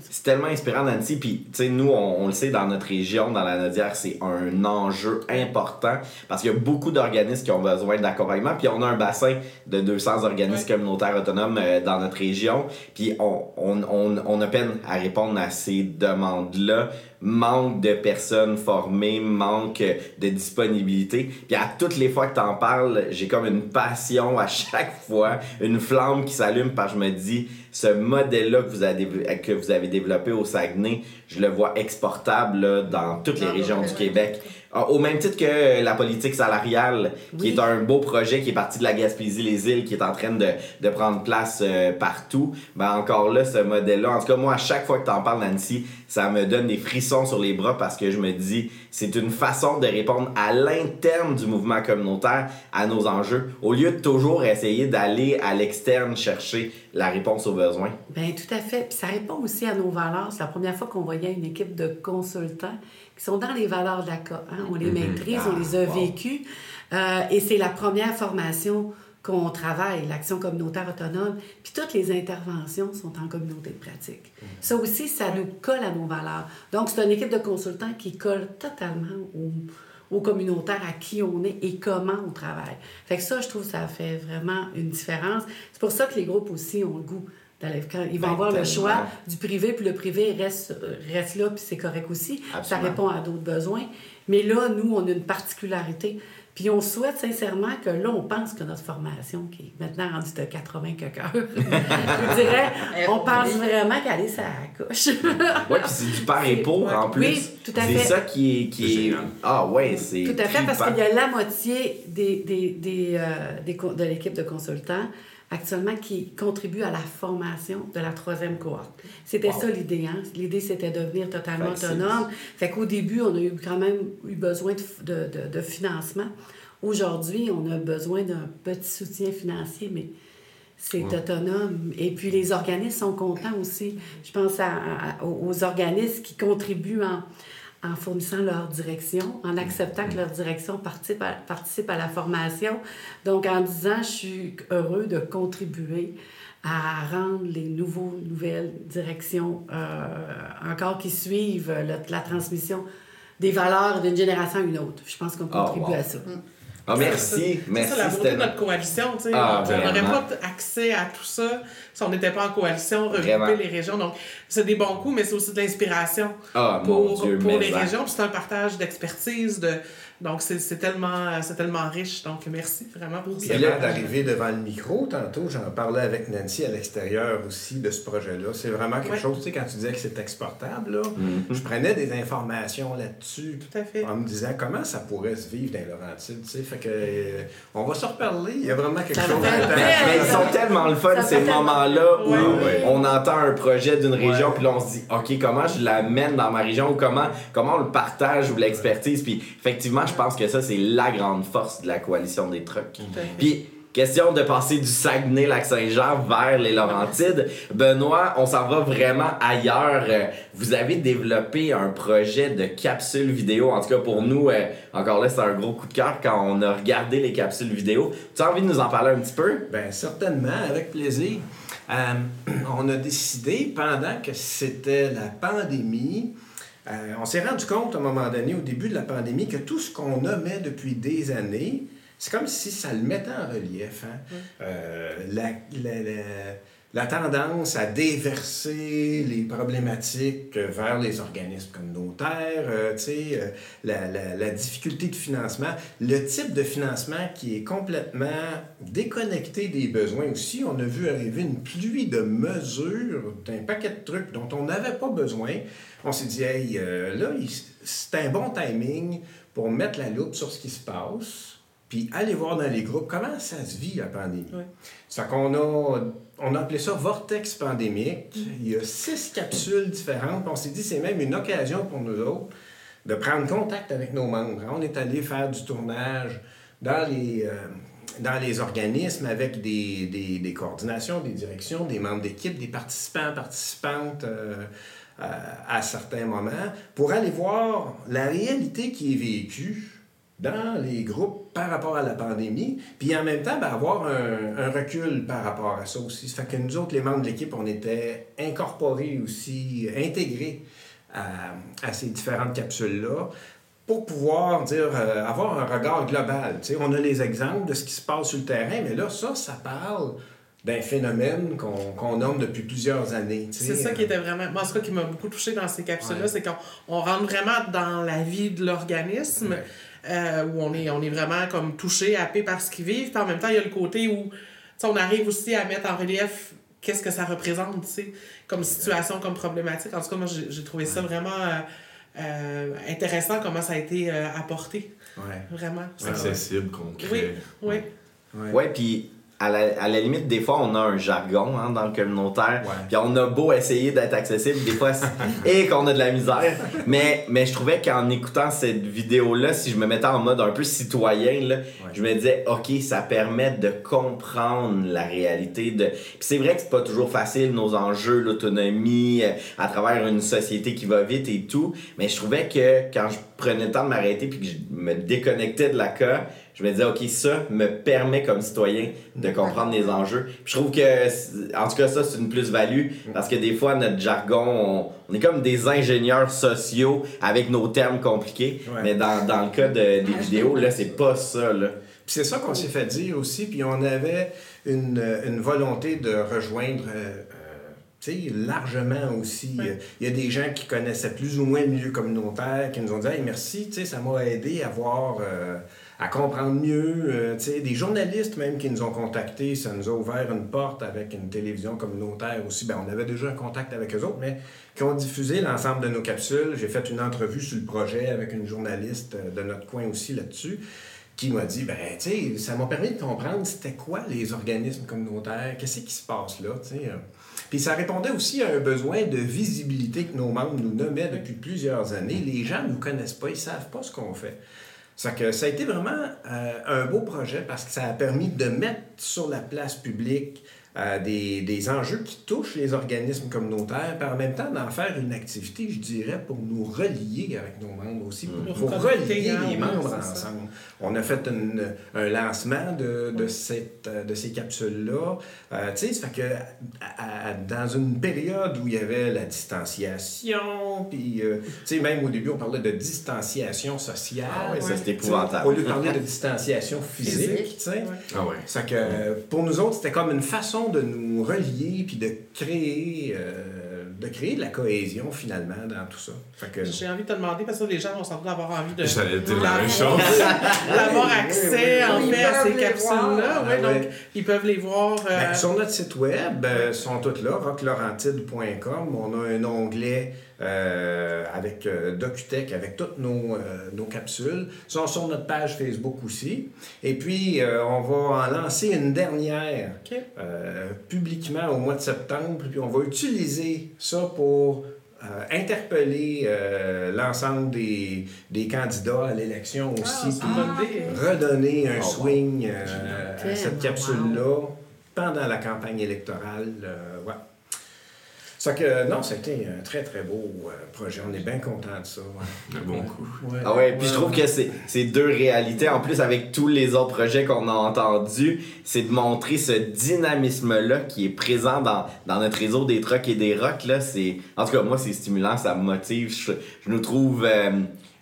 C'est tellement inspirant, Nancy. Puis, tu sais, nous, on, on le sait, dans notre région, dans la Nodière, c'est un enjeu important parce qu'il y a beaucoup d'organismes qui ont besoin d'accompagnement. Puis, on a un bassin de 200 organismes communautaires autonomes euh, dans notre région. Puis, on, on, on, on a peine à répondre à ces demandes-là. Manque de personnes formées, manque de disponibilité. Puis, à toutes les fois que tu en parles, j'ai comme une passion à chaque fois, une flamme qui s'allume parce que je me dis, ce modèle-là que vous avez, que vous avez développé au Saguenay, je le vois exportable là, dans toutes les régions du Québec. Ah, Au même titre que la politique salariale, qui est un beau projet qui est parti de la Gaspésie-les-Îles, qui est en train de, de prendre place euh, partout, ben encore là, ce modèle-là, en tout cas, moi, à chaque fois que tu en parles, Nancy, ça me donne des frissons sur les bras parce que je me dis, c'est une façon de répondre à l'interne du mouvement communautaire à nos enjeux, au lieu de toujours essayer d'aller à l'externe chercher la réponse aux besoins. Bien, tout à fait. Puis ça répond aussi à nos valeurs. C'est la première fois qu'on voyait une équipe de consultants qui sont dans les valeurs de la CA. hein. On les Mhm. maîtrise, Ah, on les a wow. vécues. Euh, et c'est la première formation qu'on travaille, l'action communautaire autonome. Puis toutes les interventions sont en communauté de pratique. Ça aussi, ça nous colle à nos valeurs. Donc, c'est une équipe de consultants qui colle totalement au, au communautaire, à qui on est et comment on travaille. Fait que ça, je trouve, ça fait vraiment une différence. C'est pour ça que les groupes aussi ont le goût. Quand ils vont Ben, avoir le choix du privé, puis le privé reste, reste là, puis c'est correct aussi. Ça répond à d'autres besoins. Mais là, nous, on a une particularité. Puis on souhaite sincèrement que là, on pense que notre formation, qui est maintenant rendue de 80 quelques heures, [laughs] je dirais, on pense vraiment qu'elle est sa couche. Ouais, puis c'est du par et pour en plus. Oui, tout à C'est fait. ça qui est. Qui C'est est... génial. Ah, ouais, c'est. Tout à fait, parce qu'il y a la moitié des, des, des, euh, des de l'équipe de consultants actuellement qui contribuent à la formation de la troisième cohorte. C'était Wow. ça l'idée. Hein? L'idée, c'était de devenir totalement Fait autonome. Fait qu'au début, on a eu quand même eu besoin de, de, de- de financement. Aujourd'hui, on a besoin d'un petit soutien financier, mais c'est Ouais. autonome. Et puis, les organismes sont contents aussi. Je pense à- à- aux aux organismes qui contribuent en, en fournissant leur direction, en acceptant que leur direction participe à, participe à la formation. Donc, en disant, je suis heureux de contribuer à rendre les nouveaux, nouvelles directions euh, encore qui suivent le- la transmission des valeurs d'une génération à une autre. Je pense qu'on contribue wow. à ça. Ah, merci, C'est merci. ça la beauté de notre coalition. tu sais. Ah, on n'aurait pas accès à tout ça si on n'était pas en coalition, regrouper les régions. Donc, c'est des bons coups, mais c'est aussi de l'inspiration Ah, pour, Dieu, pour les ça. régions. Puis c'est un partage d'expertise. De... Donc, c'est c'est tellement, c'est tellement riche. Donc, merci vraiment pour C'est avant d'arriver devant le micro, tantôt, j'en parlais avec Nancy à l'extérieur aussi de ce projet-là. C'est vraiment quelque Ouais. chose, tu sais, quand tu disais que c'est exportable, là, Mhm. je prenais des informations là-dessus Tout à fait. en me disant comment ça pourrait se vivre dans Laurentides, tu sais. Fait que, euh, on va se reparler, il y a vraiment quelque Ça chose d'intéressant. Mais ils sont tellement le fun, Ça ces moments-là où Ouais, on entend un projet d'une région, puis là on se dit, OK, comment je l'amène dans ma région ou comment, comment on le partage ou l'expertise? Puis effectivement, je pense que ça, c'est la grande force de la coalition des trucks. Puis, question de passer du Saguenay-Lac-Saint-Jean vers les Laurentides. Benoît, on s'en va vraiment ailleurs. Vous avez développé un projet de capsule vidéo. En tout cas, pour nous, euh, encore là, c'est un gros coup de cœur quand on a regardé les capsules vidéo. Tu as envie de nous en parler un petit peu? Bien, certainement, avec plaisir. Euh, [clears throat] on a décidé, pendant que c'était la pandémie, euh, on s'est rendu compte à un moment donné, au début de la pandémie, que tout ce qu'on nommait depuis des années, c'est comme si ça le mettait en relief. hein. Euh, la, la- la- la tendance à déverser les problématiques vers les organismes communautaires, euh, tu sais, euh, la, la- la difficulté de financement, le type de financement qui est complètement déconnecté des besoins aussi. On a vu arriver une pluie de mesures d'un paquet de trucs dont on n'avait pas besoin. On s'est dit, hey, euh, là, c'est un bon timing pour mettre la loupe sur ce qui se passe, puis aller voir dans les groupes comment ça se vit la pandémie. Ça qu'on a, on a appelé ça vortex pandémique. Il y a six capsules différentes. On s'est dit c'est même une occasion pour nous autres de prendre contact avec nos membres. On est allé faire du tournage dans les, euh, dans les organismes avec des, des, des coordinations, des directions, des membres d'équipe, des participants, participantes. euh, à, à certains moments, pour aller voir la réalité qui est vécue dans les groupes par rapport à la pandémie, puis en même temps, ben, avoir un, un recul par rapport à ça aussi. Ça fait que nous autres, les membres de l'équipe, on était incorporés aussi, intégrés à, à ces différentes capsules-là pour pouvoir dire, euh, avoir un regard global. Tu sais, on a les exemples de ce qui se passe sur le terrain, mais là, ça, ça parle d'un phénomène qu'on qu'on nomme depuis plusieurs années. C'est ça qui était vraiment. Moi, ce qui m'a beaucoup touché dans ces capsules-là, Ouais. c'est qu'on on rentre vraiment dans la vie de l'organisme, Ouais. Euh, où on est, on est vraiment comme touché, happé par ce qu'ils vivent. Puis en même temps, il y a le côté où tu sais, on arrive aussi à mettre en relief qu'est-ce que ça représente, tu sais, comme situation, comme problématique. En tout cas, moi, j'ai trouvé ça vraiment euh, euh, intéressant comment ça a été euh, apporté. Ouais. Vraiment. Accessible, concret. Oui, oui. Ouais, puis à la, à la limite, des fois, on a un jargon hein, dans le communautaire. Puis on a beau essayer d'être accessible, des fois, [laughs] et qu'on a de la misère. Mais, mais je trouvais qu'en écoutant cette vidéo-là, si je me mettais en mode un peu citoyen, là, je me disais, OK, ça permet de comprendre la réalité. De... Puis c'est vrai que c'est pas toujours facile, nos enjeux, l'autonomie, euh, à travers une société qui va vite et tout. Mais je trouvais que quand je prenais le temps de m'arrêter puis que je me déconnectais de la cas, je me disais, OK, ça me permet comme citoyen de comprendre les enjeux. Puis je trouve que, en tout cas, ça, c'est une plus-value parce que des fois, notre jargon, on, on est comme des ingénieurs sociaux avec nos termes compliqués. Ouais. Mais dans, dans le cas de- des vidéos, là, c'est pas ça, là. Puis c'est ça qu'on s'est fait dire aussi, puis on avait une, une volonté de rejoindre, euh, euh, tu sais, largement aussi. Euh, Il y a des gens qui connaissaient plus ou moins le milieu communautaire, qui nous ont dit hey, merci, ça m'a aidé à voir, euh, à comprendre mieux. euh, des journalistes même qui nous ont contactés, ça nous a ouvert une porte avec une télévision communautaire aussi. Ben, on avait déjà un contact avec eux autres, mais qui ont diffusé l'ensemble de nos capsules. J'ai fait une entrevue sur le projet avec une journaliste de notre coin aussi là-dessus qui m'a dit, ben, tu sais, ça m'a permis de comprendre c'était quoi les organismes communautaires, qu'est-ce qui se passe là, tu sais. Puis ça répondait aussi à un besoin de visibilité que nos membres nous nommaient depuis plusieurs années. Les gens ne nous connaissent pas, ils ne savent pas ce qu'on fait. Ça, a été vraiment euh, un beau projet parce que ça a permis de mettre sur la place publique euh, des, des, enjeux qui touchent les organismes communautaires, puis en même temps d'en faire une activité, je dirais, pour nous relier avec nos membres aussi, pour, pour relier les membres ensemble. On a fait une, un lancement de, de, cette, de ces capsules-là. Euh, tu sais, ça fait que à, à, dans une période où il y avait la distanciation, puis, euh, tu sais, même au début, on parlait de distanciation sociale. Ah ouais, ça, c'était épouvantable. Au lieu de parler de distanciation physique, tu sais. Ah ouais. Ça fait que pour nous autres, c'était comme une façon de nous relier puis de créer, euh, de créer de la cohésion finalement dans tout ça. Que... J'ai envie de te demander, parce que les gens vont sans doute avoir envie de. J'allais dire la même chose. [laughs] accès en fait à ces capsules-là. Ouais, donc, ils peuvent les voir. Euh... Ben, sur notre site web, euh, sont toutes là, rocklaurentide.com. On a un onglet. Euh, avec euh, DocuTech, avec toutes nos, nos capsules. Ils sont sur notre page Facebook aussi. Et puis, on va en lancer une dernière okay. publiquement au mois de septembre. Puis, on va utiliser ça pour interpeller l'ensemble des, des, candidats à l'élection aussi. Ah, puis redonner un oh, swing wow. à cette capsule-là pendant la campagne électorale. Ça que, non, c'était un très, très beau euh, projet. On est bien content de ça. Ouais. Un bon coup. Ouais. Ah ouais, puis je trouve que c'est deux réalités. En plus, avec tous les autres projets qu'on a entendus, c'est de montrer ce dynamisme-là qui est présent dans, dans notre réseau des trucks et des rocks. Là. En tout cas, moi, c'est stimulant, ça me motive. Je, je nous trouve... Euh,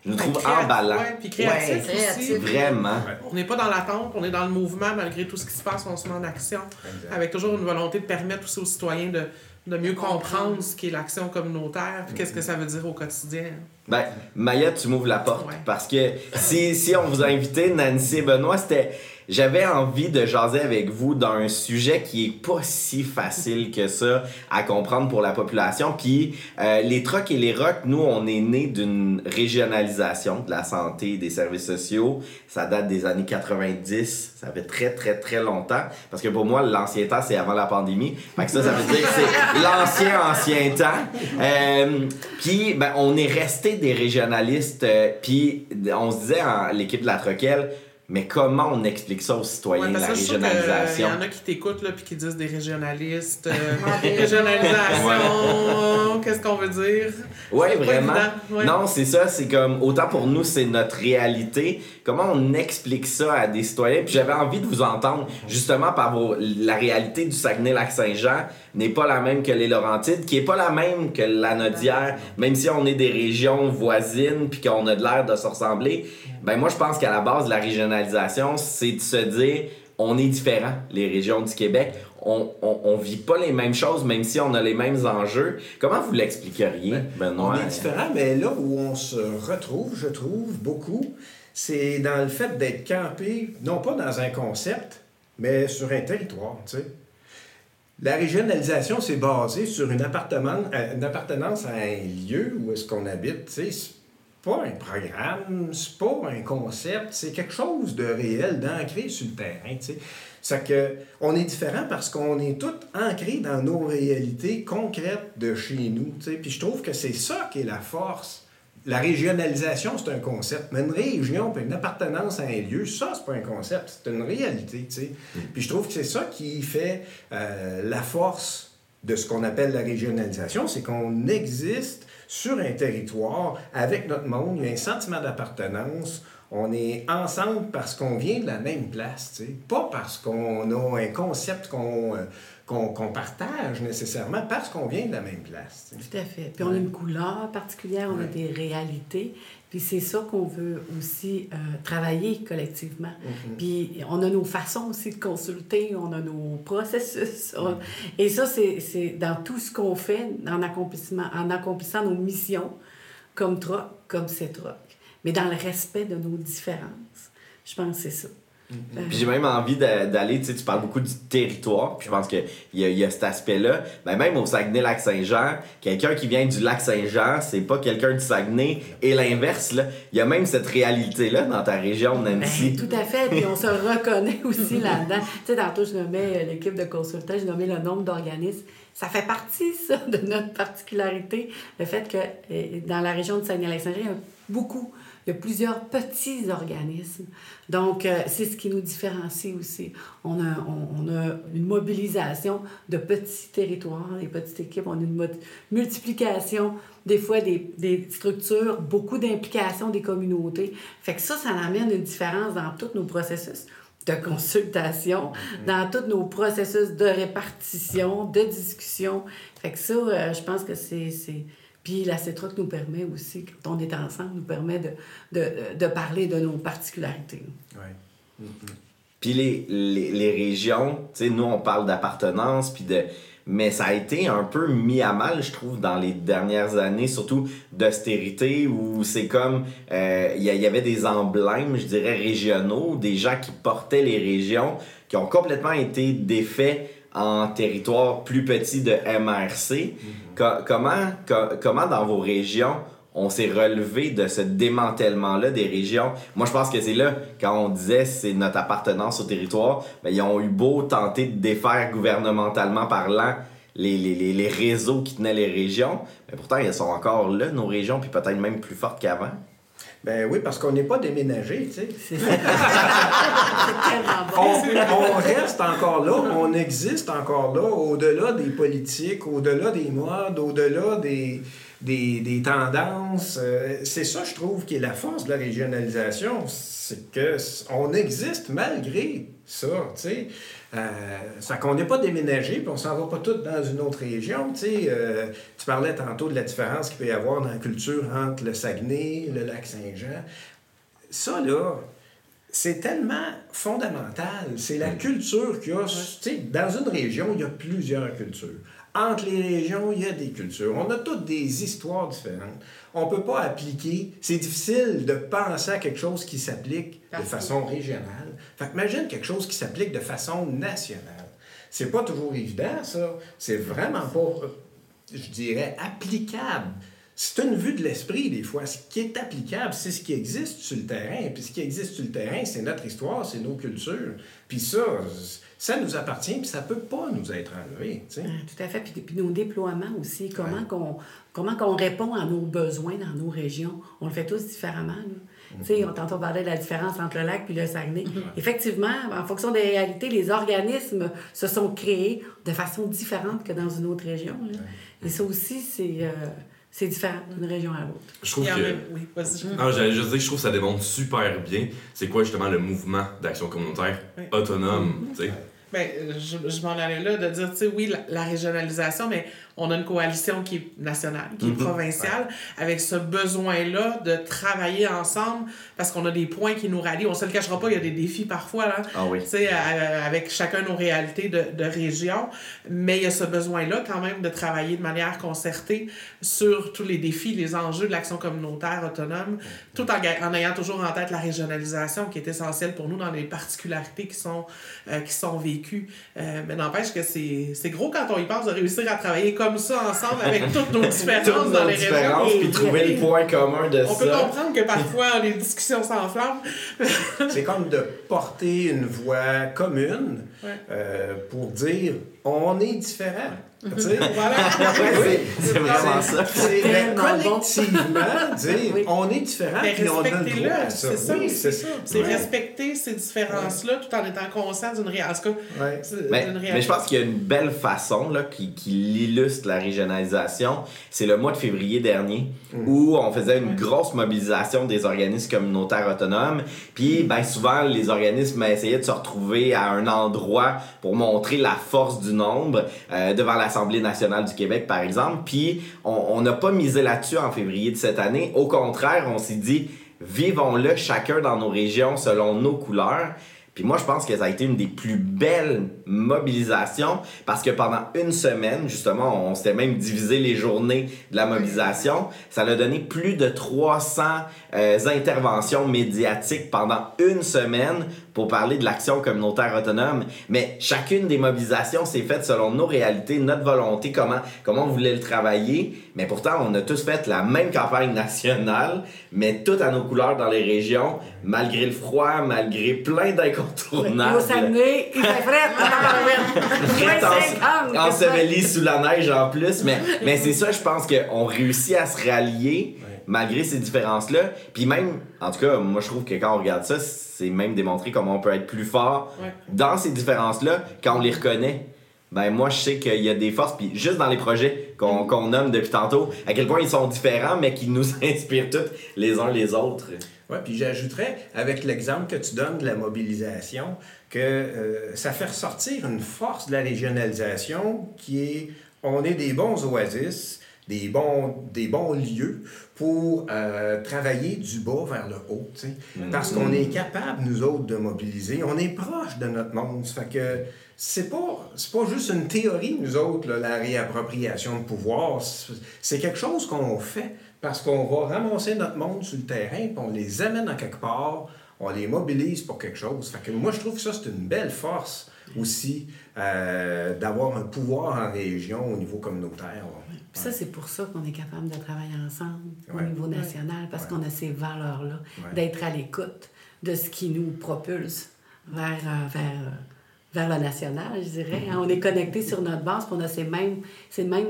je nous trouve emballant. Ouais, puis créatif, ouais, aussi. Vraiment. On n'est pas dans l'attente, on est dans le mouvement malgré tout ce qui se passe, on se met en action. Exact. Avec toujours une volonté de permettre aussi aux citoyens de, de mieux comprendre ce qu'est l'action communautaire, puis qu'est-ce que ça veut dire au quotidien. Ben, Maya, tu m'ouvres la porte. Ouais. Parce que si, si on vous a invité, Nancy et Benoît, c'était. J'avais envie de jaser avec vous d'un sujet qui est pas si facile que ça à comprendre pour la population. Puis euh, les trocs et les rocs, nous, on est nés d'une régionalisation de la santé et des services sociaux. Ça date des années 90. Ça fait très, très, très longtemps. Parce que pour moi, l'ancien temps, c'est avant la pandémie. Fait que ça, ça veut dire que c'est [laughs] l'ancien, ancien temps. Euh, puis, ben, on est resté des régionalistes. Euh, puis, on se disait, en l'équipe de la Troquelle, mais comment on explique ça aux citoyens, ouais, la régionalisation? Il y en a qui t'écoutent puis qui disent des régionalistes. Euh, [laughs] régionalisation, qu'est-ce qu'on veut dire? Oui, vraiment. Ouais. Non, c'est ça. C'est comme, autant pour nous, c'est notre réalité. Comment on explique ça à des citoyens? Puis j'avais envie de vous entendre, justement, par vos, la réalité du Saguenay-Lac-Saint-Jean n'est pas la même que les Laurentides, qui est pas la même que la Nodière, même si on est des régions voisines puis qu'on a de l'air de se ressembler. Ben moi, je pense qu'à la base de la régionalisation, c'est de se dire on est différents, les régions du Québec. On, on, on, vit pas les mêmes choses, même si on a les mêmes enjeux. Comment vous l'expliqueriez, Benoît? On est différents, mais là où on se retrouve, je trouve, beaucoup, c'est dans le fait d'être campé, non pas dans un concept, mais sur un territoire, tu sais. La régionalisation, c'est basé sur une, une appartenance à un lieu où est-ce qu'on habite, tu sais pas un programme, c'est pas un concept, c'est quelque chose de réel, d'ancré sur le terrain. C'est que on est différent parce qu'on est tous ancrés dans nos réalités concrètes de chez nous. T'sais. Puis je trouve que c'est ça qui est la force. La régionalisation, c'est un concept, mais une région, puis une appartenance à un lieu, ça, c'est pas un concept, c'est une réalité. T'sais. Puis je trouve que c'est ça qui fait euh, la force de ce qu'on appelle la régionalisation, c'est qu'on existe sur un territoire avec notre monde, il y a un sentiment d'appartenance. On est ensemble parce qu'on vient de la même place, pas parce qu'on a un concept qu'on qu'on qu partage nécessairement, parce qu'on vient de la même place. T'sais. Tout à fait. Puis on a une couleur particulière, on ouais. a des réalités. Puis c'est ça qu'on veut aussi euh, travailler collectivement. Mm -hmm. Puis on a nos façons aussi de consulter, on a nos processus. On... Et ça, c'est dans tout ce qu'on fait en, accomplissement, en accomplissant nos missions, comme TROC, comme CETROC. Mais dans le respect de nos différences. Je pense que c'est ça. Puis j'ai même envie d'aller, tu sais, tu parles beaucoup du territoire, puis je pense qu'il y, a- y a cet aspect-là. Ben, même au Saguenay-Lac-Saint-Jean, quelqu'un qui vient du Lac-Saint-Jean, c'est pas quelqu'un du Saguenay, et l'inverse, là. Il y a même cette réalité-là dans ta région, Nancy. Ben, tout à fait, puis on se reconnaît [laughs] aussi là-dedans. Tu sais, tantôt, je nommais euh, l'équipe de consultants, je nommais le nombre d'organismes. Ça fait partie, [laughs] ça, de notre particularité, le fait que euh, dans la région de Saguenay-Lac-Saint-Jean, il y a beaucoup, il y a plusieurs petits organismes. Donc, euh, c'est ce qui nous différencie aussi. On a, on, on a une mobilisation de petits territoires, des petites équipes, on a une multiplication des fois des, des structures, beaucoup d'implication des communautés. Fait que ça, ça amène une différence dans tous nos processus de consultation, dans tous nos processus de répartition, de discussion. Fait que ça, euh, je pense que c'est... Puis la CETROC nous permet aussi, quand on est ensemble, nous permet de, de, de parler de nos particularités. Ouais. Puis les, les, les régions, tu sais, nous, on parle d'appartenance, puis de... Mais ça a été un peu mis à mal, je trouve, dans les dernières années, surtout d'austérité, où c'est comme... euh, y, il y avait des emblèmes, je dirais, régionaux, des gens qui portaient les régions, qui ont complètement été défaits en territoire plus petit de MRC. Co- comment, co- comment dans vos régions on s'est relevé de ce démantèlement-là des régions? Moi, je pense que c'est là, quand on disait c'est notre appartenance au territoire, ben, ils ont eu beau tenter de défaire gouvernementalement parlant les, les, les, les réseaux qui tenaient les régions, mais pourtant, elles sont encore là, nos régions, puis peut-être même plus fortes qu'avant. Ben oui, parce qu'on n'est pas déménagé, tu sais. C'est [laughs] tellement On, bon. on reste encore là, on existe encore là, au-delà des politiques, au-delà des modes, au-delà des, des, des tendances. Euh, c'est ça, je trouve, qui est la force de la régionalisation. C'est que on existe malgré ça, tu sais. Euh, ça qu'on n'est pas déménagé, puis on s'en va pas tous dans une autre région, tu. Euh, tu parlais tantôt de la différence qu'il peut y avoir dans la culture entre le Saguenay, le lac Saint-Jean. Ça, là, c'est tellement fondamental. C'est la culture qu'il y a. Dans une région, il y a plusieurs cultures. Entre les régions, il y a des cultures. On a toutes des histoires différentes. On ne peut pas appliquer. C'est difficile de penser à quelque chose qui s'applique de façon régionale. Fait que imagine quelque chose qui s'applique de façon nationale. C'est pas toujours évident, ça. C'est vraiment pas, euh, je dirais, applicable. C'est une vue de l'esprit, des fois. Ce qui est applicable, c'est ce qui existe sur le terrain. Puis ce qui existe sur le terrain, c'est notre histoire, c'est nos cultures. Puis ça, ça nous appartient, puis ça peut pas nous être enlevé. tu sais. Ah, Tout à fait. Puis, puis nos déploiements aussi, comment qu'on comment qu'on répond à nos besoins dans nos régions? On le fait tous différemment. là. Tu sais, on tantôt parlait de la différence entre le lac puis le Saguenay. Effectivement, en fonction des réalités, les organismes se sont créés de façon différente que dans une autre région. là. Et ça aussi, c'est euh, c'est différent d'une région à l'autre. Je trouve que. a- Oui, vas-y. Non, j'allais juste dire, je trouve que ça démontre super bien c'est quoi justement le mouvement d'action communautaire Oui. autonome, tu sais. Ben, je, je m'en allais là de dire, tu sais, oui, la, la régionalisation, mais on a une coalition qui est nationale, qui est Mhm. provinciale, avec ce besoin-là de travailler ensemble parce qu'on a des points qui nous rallient. On se le cachera pas, il y a des défis parfois, là. Ah oui. Tu sais, à- avec chacun nos réalités de, de région, mais il y a ce besoin-là quand même de travailler de manière concertée sur tous les défis, les enjeux de l'action communautaire autonome, tout en, en ayant toujours en tête la régionalisation qui est essentielle pour nous dans les particularités qui sont, euh, qui sont vécues. Euh, mais n'empêche que c'est c'est gros quand on y pense de réussir à travailler comme ça ensemble avec toutes nos différences Toutes dans nos les différences, régions. puis trouver le point commun de On peut ça. comprendre que parfois [laughs] les discussions s'enflamment. [laughs] C'est comme de porter une voix commune Ouais. euh, pour dire on est différent. Tu sais? Voilà. [laughs] Oui, C'est vraiment ça. C'est ben, collectivement [laughs] dire Oui. on est différent puis on a le droit à ça. c'est ça Oui, c'est ça. C'est Ouais. respecter ces différences-là tout en étant conscient d'une réalité. Ouais. Mais, je pense qu'il y a une belle façon là, qui, qui illustre la régionalisation. C'est le mois de février dernier où on faisait une grosse mobilisation des organismes communautaires autonomes. Puis ben, souvent, les organismes essayaient de se retrouver à un endroit pour montrer la force du nombre euh, devant l'Assemblée nationale du Québec, par exemple. Puis on n'a pas misé là-dessus en février de cette année. Au contraire, on s'est dit, vivons-le chacun dans nos régions selon nos couleurs. Puis moi, je pense que ça a été une des plus belles mobilisations parce que pendant une semaine, justement, on s'était même divisé les journées de la mobilisation. Ça a donné plus de 300 euh, interventions médiatiques pendant une semaine pour parler de l'action communautaire autonome. Mais chacune des mobilisations s'est faite selon nos réalités, notre volonté, comment, comment on voulait le travailler. Mais pourtant, on a tous fait la même campagne nationale, mais tout à nos couleurs dans les régions, malgré le froid, malgré plein d'incontournables. Au Saguenay, il fait fret, en, enseveli sous la neige en plus. Mais, mais c'est ça, je pense qu'on réussit à se rallier malgré ces différences-là. Puis même, en tout cas, moi je trouve que quand on regarde ça, c'est même démontré comment on peut être plus fort dans ces différences-là quand on les reconnaît. Ben moi je sais qu'il y a des forces, puis juste dans les projets qu'on qu'on nomme depuis tantôt, à quel point ils sont différents, mais qui nous [laughs] inspirent tous les uns les autres. Oui, puis j'ajouterais, avec l'exemple que tu donnes de la mobilisation, que euh, ça fait ressortir une force de la régionalisation qui est, on est des bons oasis, des bons, des bons lieux pour euh, travailler du bas vers le haut. sais. Parce qu'on est capable, nous autres, de mobiliser. On est proche de notre monde. Ça fait que c'est pas, pas juste une théorie, nous autres, là, la réappropriation de pouvoir. C'est quelque chose qu'on fait parce qu'on va ramasser notre monde sur le terrain, puis on les amène à quelque part, on les mobilise pour quelque chose. Fait que moi, je trouve que ça, c'est une belle force aussi euh, d'avoir un pouvoir en région au niveau communautaire. Puis ça, c'est pour ça qu'on est capable de travailler ensemble Ouais. au niveau national, parce qu'on a ces valeurs-là, Ouais. d'être à l'écoute de ce qui nous propulse vers, euh, vers, euh, vers le national, je dirais. hein. On est connecté sur notre base, puis on a ces mêmes,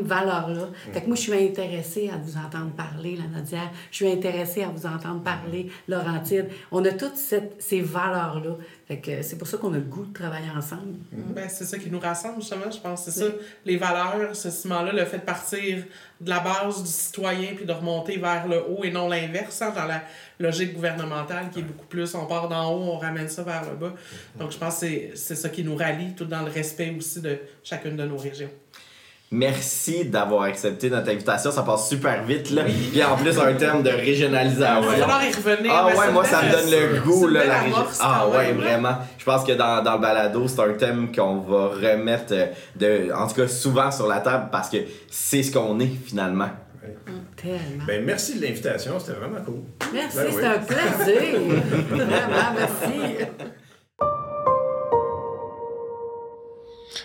valeurs-là. Fait que moi, je suis intéressée à vous entendre parler, la Nadière. Je suis intéressée à vous entendre parler, Laurentide. On a toutes ces valeurs-là. Fait que c'est pour ça qu'on a le goût de travailler ensemble. Ben, c'est ça qui nous rassemble, justement, je pense. C'est ça, les valeurs, ce ciment-là, le fait de partir de la base du citoyen puis de remonter vers le haut et non l'inverse, hein, dans la logique gouvernementale qui est beaucoup plus on part d'en haut, on ramène ça vers le bas. Donc, je pense que c'est- c'est ça qui nous rallie, tout dans le respect aussi de chacune de nos régions. Merci d'avoir accepté notre invitation. Ça passe super vite, là. Puis en plus, un terme de régionalisation. Il va falloir y revenir, Ah ouais, une moi, ça me donne le goût, là, la région. Ah ouais, vraiment. Je pense que dans, dans le balado, c'est un thème qu'on va remettre, euh, de, en tout cas, souvent sur la table parce que c'est ce qu'on est, finalement. Tellement. Ben, merci de l'invitation, c'était vraiment cool. Merci, Ben oui. c'était un plaisir. [laughs] Vraiment, merci.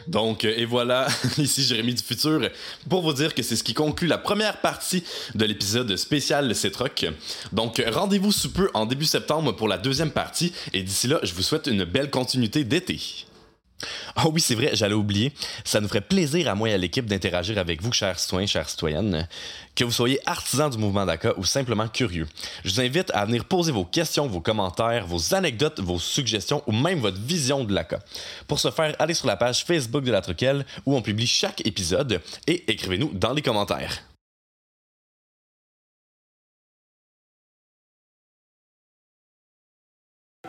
Donc, euh, et voilà, [laughs] ici Jérémy du futur, pour vous dire que c'est ce qui conclut la première partie de l'épisode spécial C-Troc. Donc, euh, rendez-vous sous peu en début septembre pour la deuxième partie, et d'ici là, je vous souhaite une belle continuité d'été. Ah oui, c'est vrai, j'allais oublier. Ça nous ferait plaisir à moi et à l'équipe d'interagir avec vous, chers citoyens, chères citoyennes, que vous soyez artisans du mouvement DACA ou simplement curieux. Je vous invite à venir poser vos questions, vos commentaires, vos anecdotes, vos suggestions ou même votre vision de l'ACA. Pour ce faire, allez sur la page Facebook de la Troquelle où on publie chaque épisode et écrivez-nous dans les commentaires.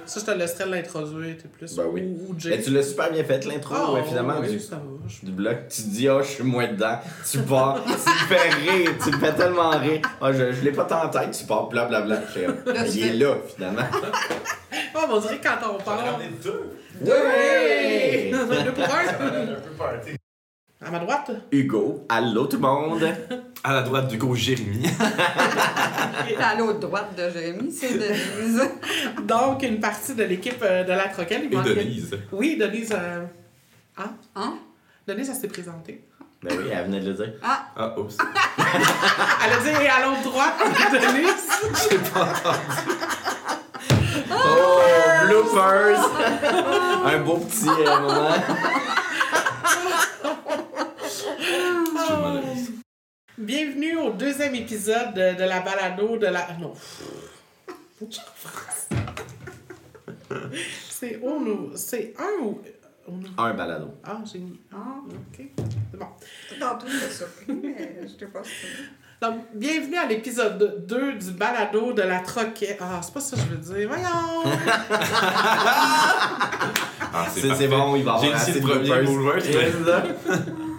Ça, je te laisserais l'introduire, t'es plus. Ben oui. Ou, ou Jay. Mais tu l'as super bien fait, l'intro, Ah, ouais, finalement. oui, du, ça va, je- du bloc. Tu te dis, ah, je suis moins dedans. Tu pars. tu me fais rire. Tu me fais tellement rire. Ah, je, je l'ai pas tant en tête. Tu pars, blablabla. Là, tu Il est là, finalement. [laughs] Mais on dirait que quand on parle. Ouais! [laughs] Deux pour un. À ma droite? Hugo, allô tout le monde. À la droite d'Hugo Jérémy. À l'autre droite de Jérémy, c'est Denise. [laughs] Donc, une partie de l'équipe euh, de la Troquelle. Et manquait- Denise. Oui, Denise. euh, Hein? Hein? Denise, elle s'est présentée. Ben oui, elle venait de le dire. Ah! Ah, oups. [laughs] Elle a dit à l'autre droite, Denise? [laughs] J'ai pas entendu. Oh, bloopers! Un beau petit euh, moment. Bienvenue au deuxième épisode de, de la balado de la. Non. [laughs] C'est on ou. C'est un ou. Un balado. Ah, j'ai mis. Ah, ok. C'est bon. Tantôt, j'étais surpris, mais je t'ai pas surpris. Donc, bienvenue à l'épisode 2 du balado de la troquette. Ah, c'est pas ça que je veux dire. Voyons! [laughs] Ah, C'est- c'est bon, il va avoir assez initié de le [laughs]